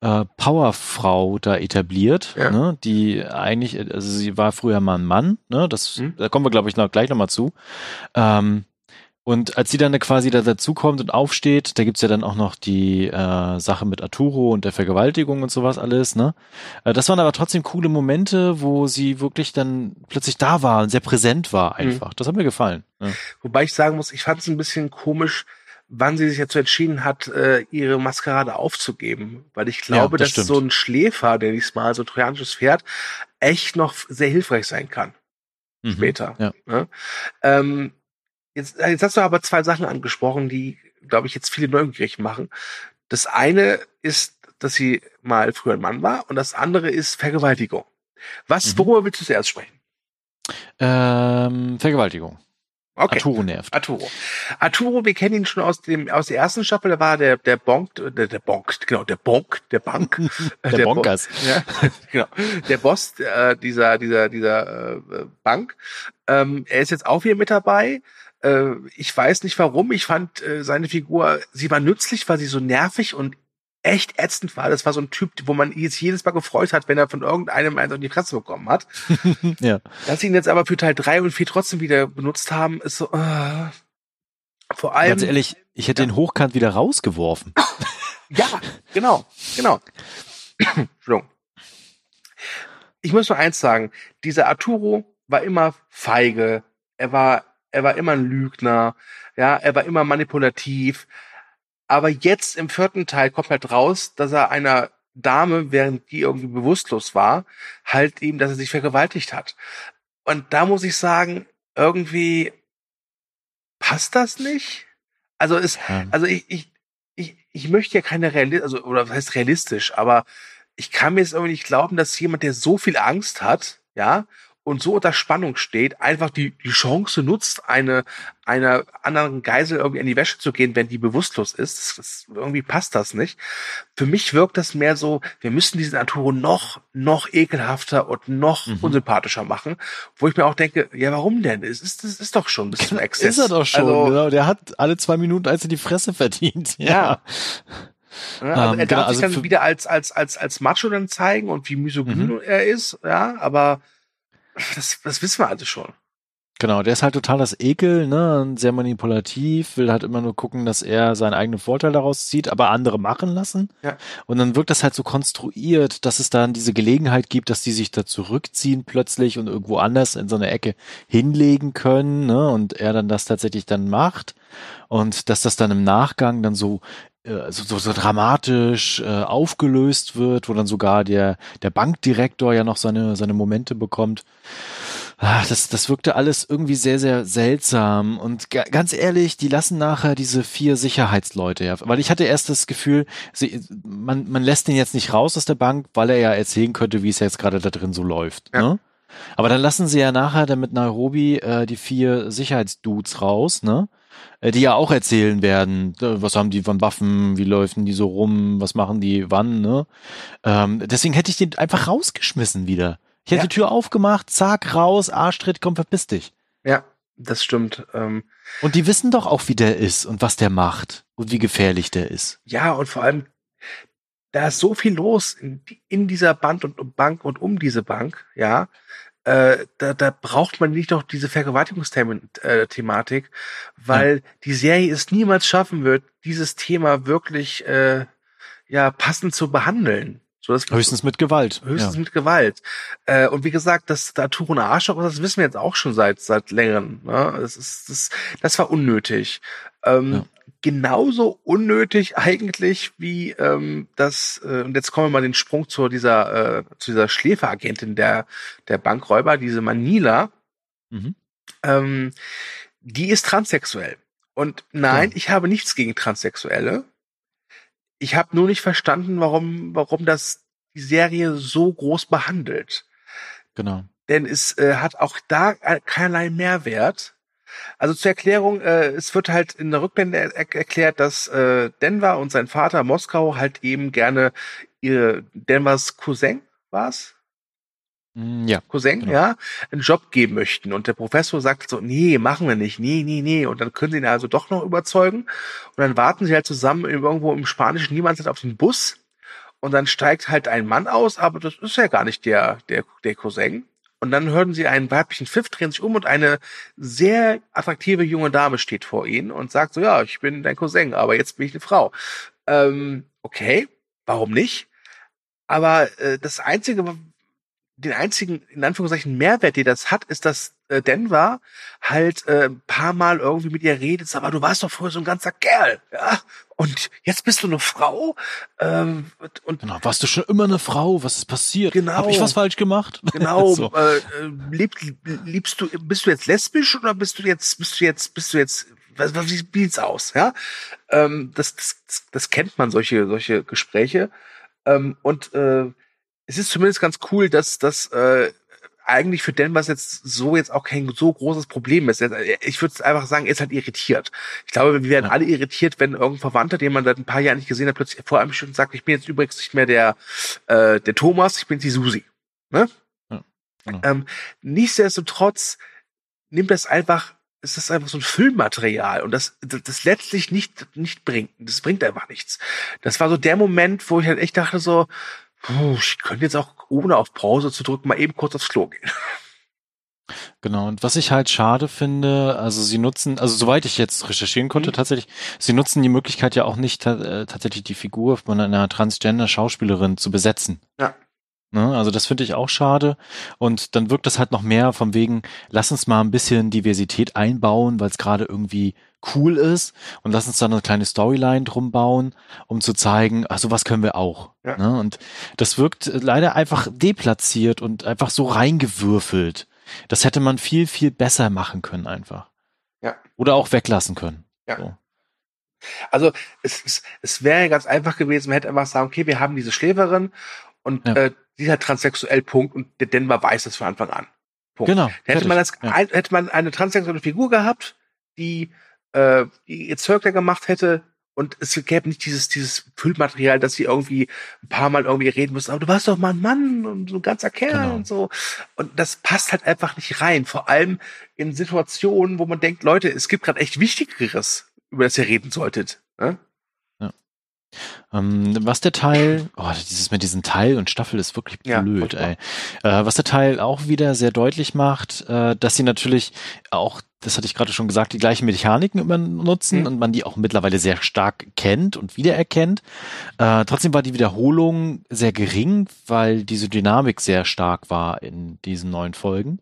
S2: äh, Powerfrau da etabliert,
S3: Ja.
S2: ne, die eigentlich, also sie war früher mal ein Mann, ne, das,
S3: Mhm.
S2: da kommen wir glaube ich noch gleich nochmal zu. Ähm, und als sie dann quasi da dazukommt und aufsteht, da gibt's ja dann auch noch die äh, Sache mit Arturo und der Vergewaltigung und sowas alles, ne? Äh, das waren aber trotzdem coole Momente, wo sie wirklich dann plötzlich da war und sehr präsent war einfach. Das hat mir gefallen. Ja.
S3: Wobei ich sagen muss, ich fand es ein bisschen komisch, wann sie sich dazu entschieden hat, äh, ihre Maskerade aufzugeben. Weil ich glaube,
S2: das
S3: dass
S2: stimmt.
S3: so ein Schläfer, der ich mal, so ein trojanisches Pferd, echt noch sehr hilfreich sein kann.
S2: Mhm.
S3: später.
S2: Ja.
S3: Ne? Ähm, jetzt, jetzt hast du aber zwei Sachen angesprochen, die, glaube ich, jetzt viele neugierig machen. Das eine ist, dass sie mal früher ein Mann war und das andere ist Vergewaltigung. Was,
S2: Mhm.
S3: worüber willst du zuerst sprechen?
S2: Ähm, Vergewaltigung.
S3: Okay.
S2: Arturo nervt.
S3: Arturo. Arturo, wir kennen ihn schon aus dem aus der ersten Staffel. Da war der der Bonk, der, der Bonk, genau der Bonk, der Bank, äh,
S2: Der
S3: Bo-
S2: Bonkers.
S3: Ja, genau. Der Boss äh, dieser dieser dieser äh, Bank. Ähm, er ist jetzt auch wieder mit dabei. Äh, ich weiß nicht warum. Ich fand äh, seine Figur, sie war nützlich, weil sie so nervig und echt ätzend war. Das war so ein Typ, wo man jetzt jedes Mal gefreut hat, wenn er von irgendeinem eins auf die Fresse bekommen hat.
S2: ja.
S3: Dass sie ihn jetzt aber für Teil drei und vier trotzdem wieder benutzt haben, ist so. Äh, vor allem.
S2: Ganz ehrlich, ich hätte den hochkant wieder rausgeworfen.
S3: Ja, genau, genau. Entschuldigung. Ich muss nur eins sagen: Dieser Arturo war immer feige. Er war, er war immer ein Lügner. Ja, er war immer manipulativ. Aber jetzt im vierten Teil kommt halt raus, dass er einer Dame, während die irgendwie bewusstlos war, halt ihm, dass er sich vergewaltigt hat. Und da muss ich sagen, irgendwie passt das nicht. Also
S2: Ja.
S3: also ich, ich, ich, ich möchte ja keine realistisch, also, oder was heißt realistisch, aber ich kann mir jetzt irgendwie nicht glauben, dass jemand, der so viel Angst hat, ja, und so unter Spannung steht, einfach die, die Chance nutzt, eine, einer anderen Geisel irgendwie in die Wäsche zu gehen, wenn die bewusstlos ist. Das, das, irgendwie passt das nicht. Für mich wirkt das mehr so, wir müssen diesen Arturo noch, noch ekelhafter und noch
S2: Mhm.
S3: unsympathischer machen, wo ich mir auch denke, ja, warum denn? Es ist, das ist doch schon bis zum Exzess.
S2: Ist er doch schon.
S3: Also,
S2: genau. Der hat alle zwei Minuten eins in die Fresse verdient.
S3: Ja. Ja, also
S2: Ähm,
S3: er darf
S2: genau,
S3: sich
S2: also
S3: dann wieder als, als, als, als Macho dann zeigen und wie misogyn
S2: Mhm.
S3: er ist, ja, aber das, das wissen wir alle schon.
S2: Genau, der ist halt total das Ekel, ne, und sehr manipulativ, will halt immer nur gucken, dass er seinen eigenen Vorteil daraus zieht, aber andere machen lassen.
S3: Ja.
S2: Und dann wirkt das halt so konstruiert, dass es dann diese Gelegenheit gibt, dass die sich da zurückziehen plötzlich und irgendwo anders in so eine Ecke hinlegen können, ne, und er dann das tatsächlich dann macht. Und dass das dann im Nachgang dann so so, so, so dramatisch äh, aufgelöst wird, wo dann sogar der, der Bankdirektor ja noch seine, seine Momente bekommt. Ah, das, das wirkte alles irgendwie sehr, sehr seltsam. Und ga, ganz ehrlich, die lassen nachher diese vier Sicherheitsleute, ja. Weil ich hatte erst das Gefühl, sie, man, man lässt den jetzt nicht raus aus der Bank, weil er ja erzählen könnte, wie es jetzt gerade da drin so läuft.
S3: Ja.
S2: Ne? Aber dann lassen sie ja nachher dann mit Nairobi äh, die vier Sicherheitsdudes raus, ne? Äh, Die ja auch erzählen werden, äh, was haben die von Waffen, wie läufen die so rum, was machen die wann, ne? Ähm, deswegen hätte ich den einfach rausgeschmissen wieder. Ich hätte
S3: Ja.
S2: die Tür aufgemacht, zack, raus, Arschtritt, komm, verpiss dich.
S3: Ja, das stimmt. Ähm,
S2: Und die wissen doch auch, wie der ist und was der macht und wie gefährlich der ist.
S3: ja, und vor allem, da ist so viel los in, in dieser Band und um Bank und um diese Bank, ja. Äh, da, da braucht man nicht noch diese Vergewaltigungsthematik, weil die Serie es niemals schaffen wird, dieses Thema wirklich äh, ja passend zu behandeln. So, dass
S2: Höchstens mit Gewalt.
S3: Höchstens
S2: ja.
S3: mit Gewalt. Äh, und wie gesagt, dass da ein Arschloch das wissen wir jetzt auch schon seit seit längerem. Ne? Das ist das, das war unnötig. Ähm,
S2: Ja.
S3: Genauso unnötig eigentlich wie ähm, das, äh, und jetzt kommen wir mal den Sprung zu dieser, äh, zu dieser Schläferagentin der, der Bankräuber, diese Manila.
S2: Mhm.
S3: Ähm, die ist transsexuell. Und nein,
S2: Ja.
S3: ich habe nichts gegen Transsexuelle. Ich habe nur nicht verstanden, warum, warum das die Serie so groß behandelt.
S2: Genau.
S3: Denn es äh, hat auch da äh, keinerlei Mehrwert. Also zur Erklärung, äh, es wird halt in der Rückblende er er erklärt, dass äh, Denver und sein Vater Moskau halt eben gerne ihr Denvers Cousin war's?
S2: Mm, Ja.
S3: Cousin,
S2: Genau.
S3: ja, einen Job geben möchten. Und der Professor sagt so, nee, machen wir nicht, nee, nee, nee. Und dann können sie ihn also doch noch überzeugen. Und dann warten sie halt zusammen irgendwo im spanischen Niemandsland auf den Bus. Und dann steigt halt ein Mann aus, aber das ist ja gar nicht der, der, der Cousin. Und dann hören sie einen weiblichen Pfiff, drehen sich um und eine sehr attraktive junge Dame steht vor ihnen und sagt so, ja, ich bin dein Cousin, aber jetzt bin ich eine Frau. Ähm, okay, warum nicht? Aber äh, das einzige, den einzigen, in Anführungszeichen, Mehrwert, den das hat, ist, dass äh, Denver halt äh, ein paar Mal irgendwie mit ihr redet, aber du warst doch vorher so ein ganzer Kerl, ja, und jetzt bist du eine Frau, ähm, und,
S2: Genau. Warst du schon immer eine Frau? Was ist passiert?
S3: Genau.
S2: Hab ich was falsch gemacht?
S3: genau,
S2: so.
S3: äh, äh, lieb, liebst du, bist du jetzt lesbisch oder bist du jetzt, bist du jetzt, bist du jetzt, was, was, wie sieht's aus, ja? Ähm, das, das, das kennt man, solche, solche Gespräche. Ähm, und äh, es ist zumindest ganz cool, dass das äh, eigentlich für Denver jetzt so jetzt auch kein so großes Problem ist. Ich würde einfach sagen, er ist halt irritiert. Ich glaube, wir werden
S2: Ja.
S3: alle irritiert, wenn irgendein Verwandter, den man seit ein paar Jahren nicht gesehen hat, plötzlich vor einem Stück sagt, ich bin jetzt übrigens nicht mehr der, äh, der Thomas, ich bin die Susi. Ne?
S2: Ja, genau.
S3: Ähm, nichtsdestotrotz nimmt das einfach, es ist einfach so ein Filmmaterial und das, das, das letztlich nicht, nicht bringt. Das bringt einfach nichts. Das war so der Moment, wo ich halt echt dachte so, puh, ich könnte jetzt auch ohne auf Pause zu drücken mal eben kurz aufs Klo gehen.
S2: Genau, und was ich halt schade finde, also sie nutzen, also soweit ich jetzt recherchieren konnte,
S3: Mhm.
S2: tatsächlich, sie nutzen die Möglichkeit ja auch nicht äh, tatsächlich die Figur von einer Transgender-Schauspielerin zu besetzen.
S3: Ja.
S2: Ne? Also das finde ich auch schade. Und dann wirkt das halt noch mehr vom wegen, lass uns mal ein bisschen Diversität einbauen, weil es gerade irgendwie cool ist und lass uns da eine kleine Storyline drum bauen, um zu zeigen, ach, sowas können wir auch.
S3: Ja.
S2: Ne? Und das wirkt leider einfach deplatziert und einfach so reingewürfelt. Das hätte man viel, viel besser machen können einfach.
S3: Ja.
S2: Oder auch weglassen können.
S3: Ja.
S2: So.
S3: Also es, es, es wäre ganz einfach gewesen, man hätte einfach sagen, okay, wir haben diese Schläferin und
S2: Ja.
S3: äh, die hat transsexuell Punkt und der Denver weiß das von Anfang an. Punkt.
S2: Genau.
S3: Hätte man das.
S2: Ja.
S3: ein, hätte man eine transsexuelle Figur gehabt, die, äh, Zirkler gemacht hätte und es gäbe nicht dieses, dieses Füllmaterial, dass sie irgendwie ein paar Mal irgendwie reden müssen, aber du warst doch mal ein Mann und so ein ganzer Kerl
S2: Genau.
S3: und so. Und das passt halt einfach nicht rein. Vor allem in Situationen, wo man denkt, Leute, es gibt gerade echt Wichtigeres, über das ihr reden solltet. Ne?
S2: Ähm, was der Teil, oh, dieses mit diesen Teil und Staffel ist wirklich
S3: Ja,
S2: blöd,
S3: furchtbar.
S2: ey. Äh, was der Teil auch wieder sehr deutlich macht, äh, dass sie natürlich auch, das hatte ich gerade schon gesagt, die gleichen Mechaniken immer nutzen
S3: Mhm.
S2: und man die auch mittlerweile sehr stark kennt und wiedererkennt. Äh, trotzdem war die Wiederholung sehr gering, weil diese Dynamik sehr stark war in diesen neuen Folgen.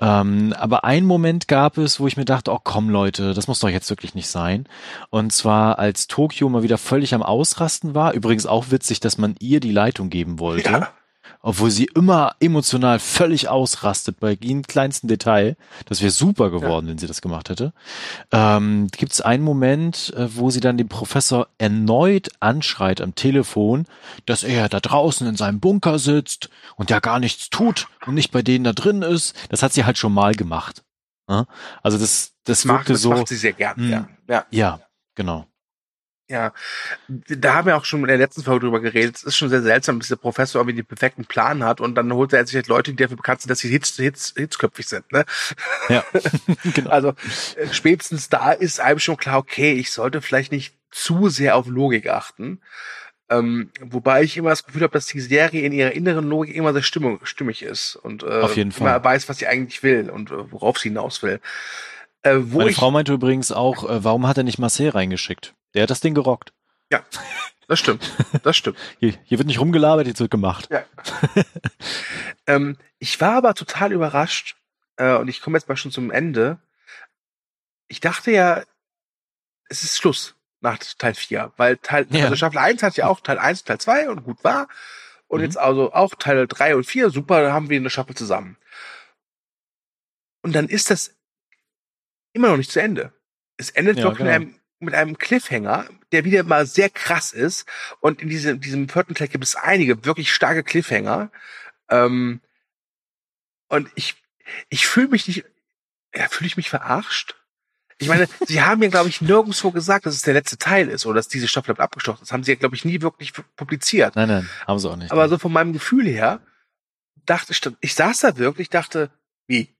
S2: Ähm, aber einen Moment gab es, wo ich mir dachte, oh komm Leute, das muss doch jetzt wirklich nicht sein. Und zwar als Tokio mal wieder völlig am Ausrasten war. Übrigens auch witzig, dass man ihr die Leitung geben wollte.
S3: Ja.
S2: Obwohl sie immer emotional völlig ausrastet bei jedem kleinsten Detail. Das wäre super geworden, wenn sie das gemacht hätte. Ähm, Gibt es einen Moment, äh, wo sie dann den Professor erneut anschreit am Telefon, dass er da draußen in seinem Bunker sitzt und ja gar nichts tut und nicht bei denen da drin ist. Das hat sie halt schon mal gemacht. Also das, das,
S3: Das, macht,
S2: wirkte
S3: das
S2: so.
S3: macht sie sehr gern.
S2: Hm.
S3: Ja. ja.
S2: Ja, genau.
S3: Ja, da haben wir auch schon in der letzten Folge drüber geredet. Es ist schon sehr seltsam, dass der Professor irgendwie den perfekten Plan hat und dann holt er sich halt Leute, die dafür bekannt sind, dass sie hitz, hitz, hitzköpfig sind. Ne?
S2: Ja, genau.
S3: Also äh, spätestens da ist einem schon klar, okay, ich sollte vielleicht nicht zu sehr auf Logik achten. Ähm, wobei ich immer das Gefühl habe, dass die Serie in ihrer inneren Logik immer sehr stimmig, stimmig ist und äh,
S2: Auf jeden
S3: immer
S2: Fall.
S3: weiß, was sie eigentlich will und äh, worauf sie hinaus will. Äh, wo
S2: Meine
S3: ich,
S2: Frau meinte übrigens auch, äh, warum hat er nicht Marcel reingeschickt? Der hat das Ding gerockt.
S3: ja, das stimmt, das stimmt.
S2: Hier, hier wird nicht rumgelabert, jetzt wird gemacht.
S3: Ja. ähm, ich war aber total überrascht, äh, und ich komme jetzt mal schon zum Ende. Ich dachte ja, es ist Schluss. nach Teil 4, weil Teil,
S2: Ja.
S3: also Staffel 1 hat ja auch Teil 1 und Teil 2 und gut war. Und
S2: Mhm.
S3: jetzt also auch Teil 3 und 4, super, da haben wir eine Staffel zusammen. Und dann ist das immer noch nicht zu Ende. Es endet
S2: Ja,
S3: wirklich
S2: genau.
S3: mit, einem, mit einem Cliffhanger, der wieder mal sehr krass ist. Und in diesem, diesem vierten Teil gibt es einige wirklich starke Cliffhanger. Ähm, und ich, ich fühle mich nicht, ja, fühle ich mich verarscht? Ich meine, sie haben ja, glaube ich, nirgendwo gesagt, dass es der letzte Teil ist oder dass diese Staffel abgeschlossen ist. Das haben sie ja, glaube ich, nie wirklich publiziert.
S2: Nein, nein, haben sie auch nicht.
S3: Aber so von meinem Gefühl her, dachte ich, ich saß da wirklich, dachte, wie?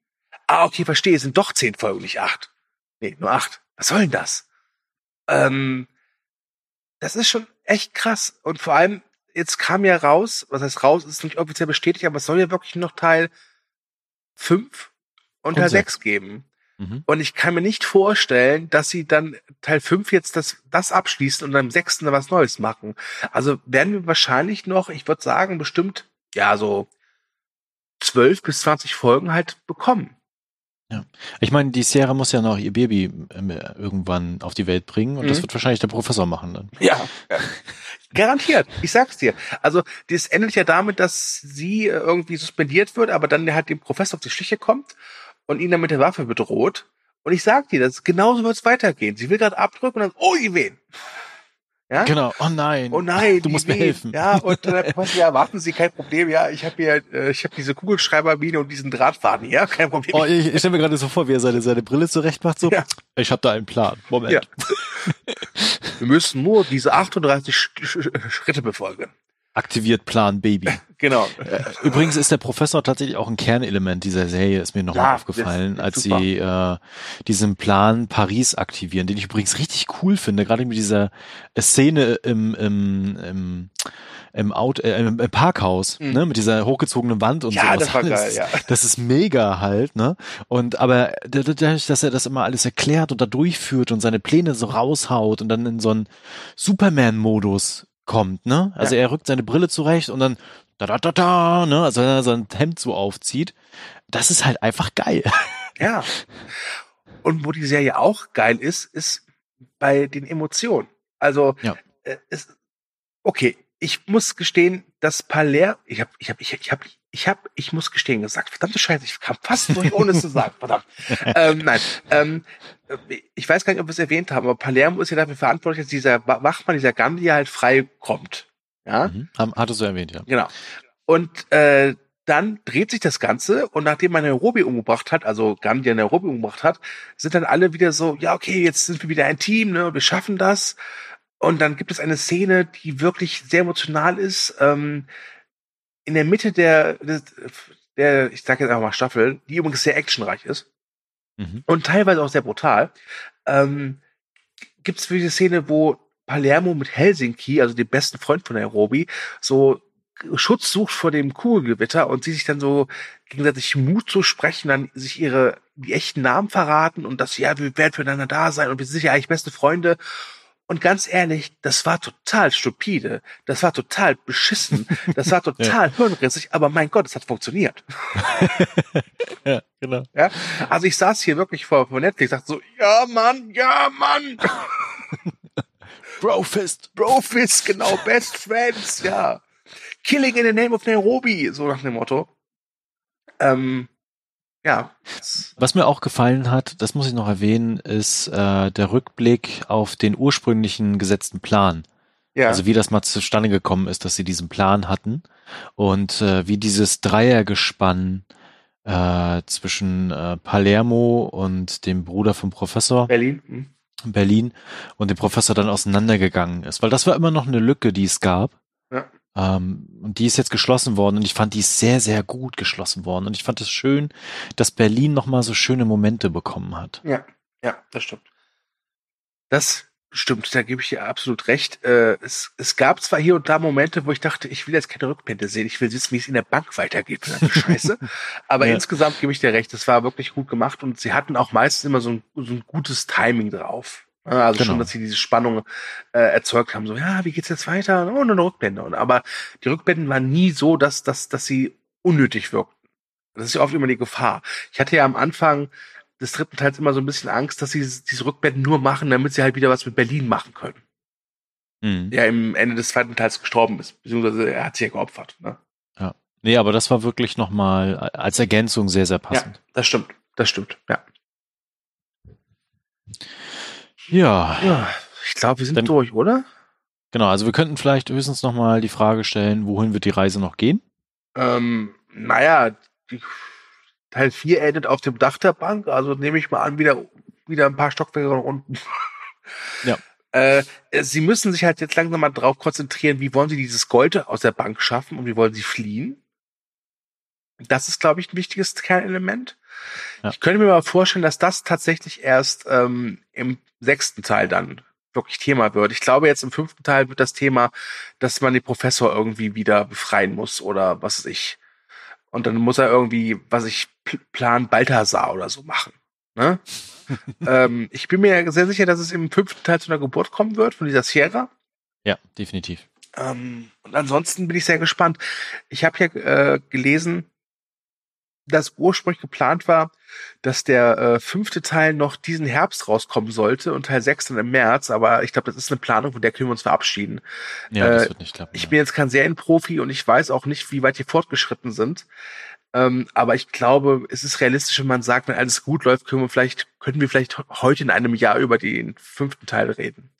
S3: Ah, okay, verstehe, es sind doch zehn Folgen, nicht acht. Nee, nur acht. Was soll denn das? Ähm, das ist schon echt krass. Und vor allem, jetzt kam ja raus, was heißt raus, ist nicht offiziell bestätigt, aber es soll ja wirklich noch Teil fünf und,
S2: Und
S3: Teil
S2: sechs.
S3: sechs geben.
S2: Mhm.
S3: Und ich kann mir nicht vorstellen, dass sie dann Teil 5 jetzt das, das abschließen und dann im sechsten dann was Neues machen. Also werden wir wahrscheinlich noch, ich würde sagen, bestimmt, ja, so 12 bis 20 Folgen halt bekommen.
S2: Ich meine, die Sierra muss ja noch ihr Baby ähm, irgendwann auf die Welt bringen und das
S3: Mhm.
S2: wird wahrscheinlich der Professor machen dann.
S3: Ja. Garantiert. Ich sag's dir. Also, das endet ja damit, dass sie äh, irgendwie suspendiert wird, aber dann halt dem Professor auf die Schliche kommt und ihn dann mit der Waffe bedroht. Und ich sag dir, das genauso wird's weitergehen. Sie will gerade abdrücken und dann, oh, je wen. Ja?
S2: Genau. Oh nein.
S3: Oh nein,
S2: Du musst mir helfen.
S3: Ja, und äh, der Professor, ja, warten Sie, kein Problem. Ja, ich habe hier, äh, ich habe diese Kugelschreibermine und diesen Drahtfaden hier, kein Problem.
S2: Oh, ich, ich stelle mir gerade so vor, wie er seine, seine Brille zurecht macht. So,
S3: Ja.
S2: ich habe da einen Plan. Moment.
S3: Ja. Wir müssen nur diese 38 Sch Sch Schritte befolgen.
S2: Aktiviert Plan Baby.
S3: Genau.
S2: Übrigens ist der Professor tatsächlich auch ein Kernelement dieser Serie, ist mir nochmal
S3: Ja,
S2: aufgefallen,
S3: das
S2: als
S3: ist
S2: sie äh, diesen Plan Paris aktivieren, den ich übrigens richtig cool finde, gerade mit dieser Szene im, im, im, im, Out, äh, im, im Parkhaus,
S3: Mhm.
S2: ne, mit dieser hochgezogenen Wand und
S3: Ja,
S2: sowas.
S3: das war geil,
S2: alles.
S3: ja.
S2: Das ist mega halt, ne? Und aber dadurch, dass er das immer alles erklärt und da durchführt und seine Pläne so raushaut und dann in so einen Superman-Modus kommt, ne? Also
S3: Ja.
S2: er rückt seine Brille zurecht und dann da da da da, ne? Also wenn er sein Hemd so aufzieht, das ist halt einfach geil.
S3: Ja. Und wo die Serie auch geil ist, ist bei den Emotionen. Also,
S2: Ja.
S3: äh, es, okay, ich muss gestehen, dass Paler, ich habe, ich habe, ich, ich habe, ich habe, ich muss gestehen gesagt, verdammte Scheiße, ich kam fast durch, ohne es zu sagen, verdammt. ähm, nein, ähm, ich weiß gar nicht, ob wir es erwähnt haben, aber Palermo ist ja dafür verantwortlich, dass dieser Wa- Wachmann, dieser Gandhi halt frei kommt. Ja.
S2: Mhm. Hattest du erwähnt, ja.
S3: Genau. Und äh, dann dreht sich das Ganze und nachdem man Nairobi umgebracht hat, also Gandhi Nairobi umgebracht hat, sind dann alle wieder so, ja okay, jetzt sind wir wieder ein Team, ne, wir schaffen das. Und dann gibt es eine Szene, die wirklich sehr emotional ist. Ähm, in der Mitte der, des- der, ich sage jetzt einfach mal Staffel, die übrigens sehr actionreich ist
S2: Mhm.
S3: und teilweise auch sehr brutal, ähm, gibt es für diese Szene, wo Palermo mit Helsinki, also dem besten Freund von Nairobi, so Schutz sucht vor dem Kugelgewitter und sie sich dann so gegenseitig Mut zu sprechen, dann sich ihre die echten Namen verraten und dass ja, wir werden füreinander da sein und wir sind ja eigentlich beste Freunde. Und ganz ehrlich, das war total stupide, das war total beschissen, das war total hirnrissig, aber mein Gott, es hat funktioniert.
S2: Ja, genau.
S3: Ja? Also ich saß hier wirklich vor, vor Netflix, dachte so, ja Mann, ja Mann,
S2: Brofist.
S3: Brofist, genau, Best Friends, ja. Killing in the name of Nairobi, so nach dem Motto. Ähm, ja.
S2: Was mir auch gefallen hat, das muss ich noch erwähnen, ist äh, der Rückblick auf den ursprünglichen gesetzten Plan.
S3: Ja.
S2: Also wie das mal zustande gekommen ist, dass sie diesen Plan hatten und äh, wie dieses Dreiergespann äh, zwischen äh, Palermo und dem Bruder vom Professor
S3: Berlin. Hm.
S2: Berlin und dem Professor dann auseinandergegangen ist, weil das war immer noch eine Lücke, die es gab. Ähm, und die ist jetzt geschlossen worden und ich fand die ist sehr, sehr gut geschlossen worden und ich fand es schön, dass Berlin nochmal so schöne Momente bekommen hat.
S3: Ja, ja, das stimmt. Das stimmt, da gebe ich dir absolut recht. Äh, es, es gab zwar hier und da Momente, wo ich dachte, ich will jetzt keine Rückblende sehen, ich will wissen, wie es in der Bank weitergeht. Scheiße. Aber
S2: Ja.
S3: insgesamt gebe ich dir recht, das war wirklich gut gemacht und sie hatten auch meistens immer so ein, so ein gutes Timing drauf. Ja, Also
S2: Genau.
S3: schon, dass sie diese Spannung äh, erzeugt haben, so, ja, wie geht's jetzt weiter? Nur eine Rückblende. Und, aber die Rückblenden waren nie so, dass, dass, dass sie unnötig wirkten. Das ist ja oft immer die Gefahr. Ich hatte ja am Anfang des dritten Teils immer so ein bisschen Angst, dass sie diese Rückblenden nur machen, damit sie halt wieder was mit Berlin machen können.
S2: Mhm.
S3: Der im Ende des zweiten Teils gestorben ist, beziehungsweise er hat sich ja geopfert. Ne?
S2: Ja. Nee, aber das war wirklich nochmal als Ergänzung sehr, sehr passend.
S3: Ja, das stimmt. Das stimmt, ja.
S2: Ja.
S3: Ja, ich glaube, wir sind
S2: Dann-
S3: durch, oder?
S2: Genau, also wir könnten vielleicht höchstens nochmal die Frage stellen, wohin wird die Reise noch gehen?
S3: Ähm, naja, Teil 4 endet auf dem Dach der Bank, also nehme ich mal an, wieder, wieder ein paar Stockwerke nach unten.
S2: Ja.
S3: Äh, sie müssen sich halt jetzt langsam mal drauf konzentrieren, wie wollen sie dieses Gold aus der Bank schaffen und wie wollen sie fliehen. Das ist, glaube ich, ein wichtiges Kernelement.
S2: Ja.
S3: Ich könnte mir mal vorstellen, dass das tatsächlich erst ähm, im sechsten Teil dann wirklich Thema wird. Ich glaube, jetzt im fünften Teil wird das Thema, dass man den Professor irgendwie wieder befreien muss oder was weiß ich. Und dann muss er irgendwie, was ich, Plan Balthasar oder so machen. Ne? ähm, ich bin mir sehr sicher, dass es im fünften Teil zu einer Geburt kommen wird von dieser Sierra.
S2: Ja, definitiv.
S3: Ähm, und ansonsten bin ich sehr gespannt. Ich habe ja äh, gelesen, dass ursprünglich geplant war, dass der äh, fünfte Teil noch diesen Herbst rauskommen sollte und Teil sechs dann im März. Aber ich glaube, das ist eine Planung, von der können wir uns verabschieden.
S2: Ja,
S3: Äh,
S2: das wird nicht klappen.
S3: Ich
S2: ja.
S3: bin jetzt kein Serienprofi und ich weiß auch nicht, wie weit die fortgeschritten sind. Ähm, aber ich glaube, es ist realistisch, wenn man sagt, wenn alles gut läuft, können wir vielleicht, könnten wir vielleicht heute in einem Jahr über den fünften Teil reden.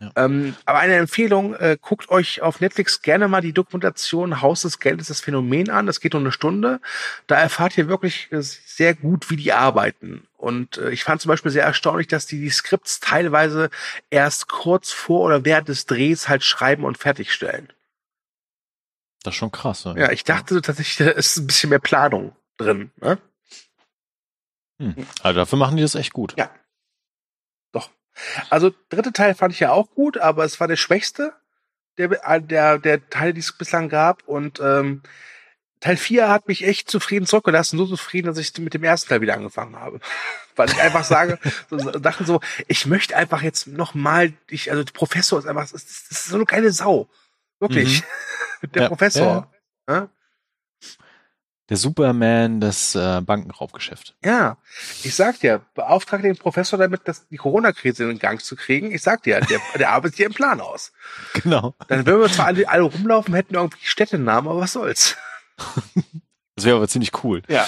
S2: Ja.
S3: Ähm, aber eine Empfehlung, äh, guckt euch auf Netflix gerne mal die Dokumentation Haus des Geldes, das Phänomen an. Das geht nur eine Stunde. Da erfahrt ihr wirklich äh, sehr gut, wie die arbeiten. Und äh, ich fand zum Beispiel sehr erstaunlich, dass die die Skripts teilweise erst kurz vor oder während des Drehs halt schreiben und fertigstellen.
S2: Das ist schon krass.
S3: Ja, ich dachte tatsächlich, da ist ein bisschen mehr Planung drin. Ne?
S2: Hm. Also dafür machen die das echt gut.
S3: Ja. Doch. Also dritte Teil fand ich ja auch gut, aber es war der schwächste der, der, der Teile, die es bislang gab. Und ähm, Teil 4 hat mich echt zufrieden zurückgelassen, so zufrieden, dass ich mit dem ersten Teil wieder angefangen habe. Weil ich einfach sage, so, dachte so, ich möchte einfach jetzt noch mal, ich, also der Professor ist einfach, das ist, das ist so eine geile Sau. Wirklich. Der
S2: Ja,
S3: Professor. Ja.
S2: Der Superman des äh, Bankenraubgeschäft.
S3: Ja, ich sag dir, beauftrage den Professor damit, das, die Corona-Krise in den Gang zu kriegen. Ich sag dir, der, der arbeitet hier im Plan aus.
S2: Genau.
S3: Dann würden wir zwar alle, alle rumlaufen, hätten irgendwie Städtenamen, aber was soll's.
S2: Das wäre aber ziemlich cool.
S3: Ja.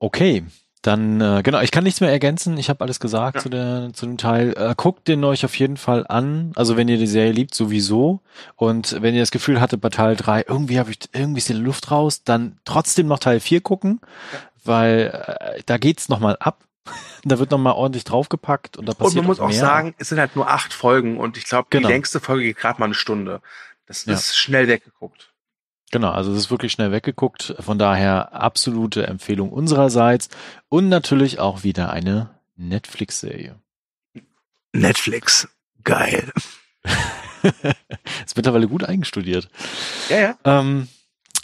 S2: Okay, dann äh, genau, ich kann nichts mehr ergänzen. Ich habe alles gesagt
S3: Ja.
S2: zu, der, zu dem Teil. Äh, guckt den euch auf jeden Fall an. Also wenn ihr die Serie liebt, sowieso. Und wenn ihr das Gefühl hattet bei Teil 3, irgendwie habe ich irgendwie ist die Luft raus, dann trotzdem noch Teil 4 gucken, weil äh, da geht's noch mal ab. da wird noch mal ordentlich draufgepackt und da
S3: Und
S2: passiert
S3: man muss auch
S2: mehr.
S3: sagen, es sind halt nur acht Folgen und ich glaube,
S2: Genau.
S3: die längste Folge geht gerade mal eine Stunde. Das
S2: Ja.
S3: ist schnell weggeguckt.
S2: Genau, also es ist wirklich schnell weggeguckt. Von daher absolute Empfehlung unsererseits und natürlich auch wieder eine Netflix-Serie.
S3: Netflix. Geil.
S2: ist mittlerweile gut eingestudiert.
S3: Ja, ja.
S2: Ähm,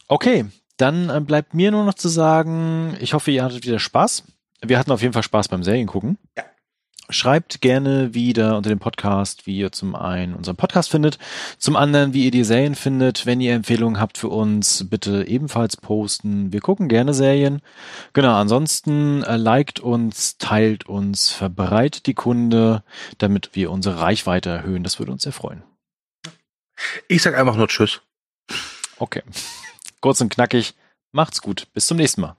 S2: okay, dann äh, bleibt mir nur noch zu sagen, ich hoffe, ihr hattet wieder Spaß. Wir hatten auf jeden Fall Spaß beim Seriengucken.
S3: Ja.
S2: Schreibt gerne wieder unter dem Podcast, wie ihr zum einen unseren Podcast findet, zum anderen, wie ihr die Serien findet. Wenn ihr Empfehlungen habt für uns, bitte ebenfalls posten. Wir gucken gerne Serien. Genau, ansonsten äh, liked uns, teilt uns, verbreitet die Kunde, damit wir unsere Reichweite erhöhen. Das würde uns sehr freuen.
S3: Ich sag einfach nur Tschüss.
S2: Okay. Kurz und knackig. Macht's gut. Bis zum nächsten Mal.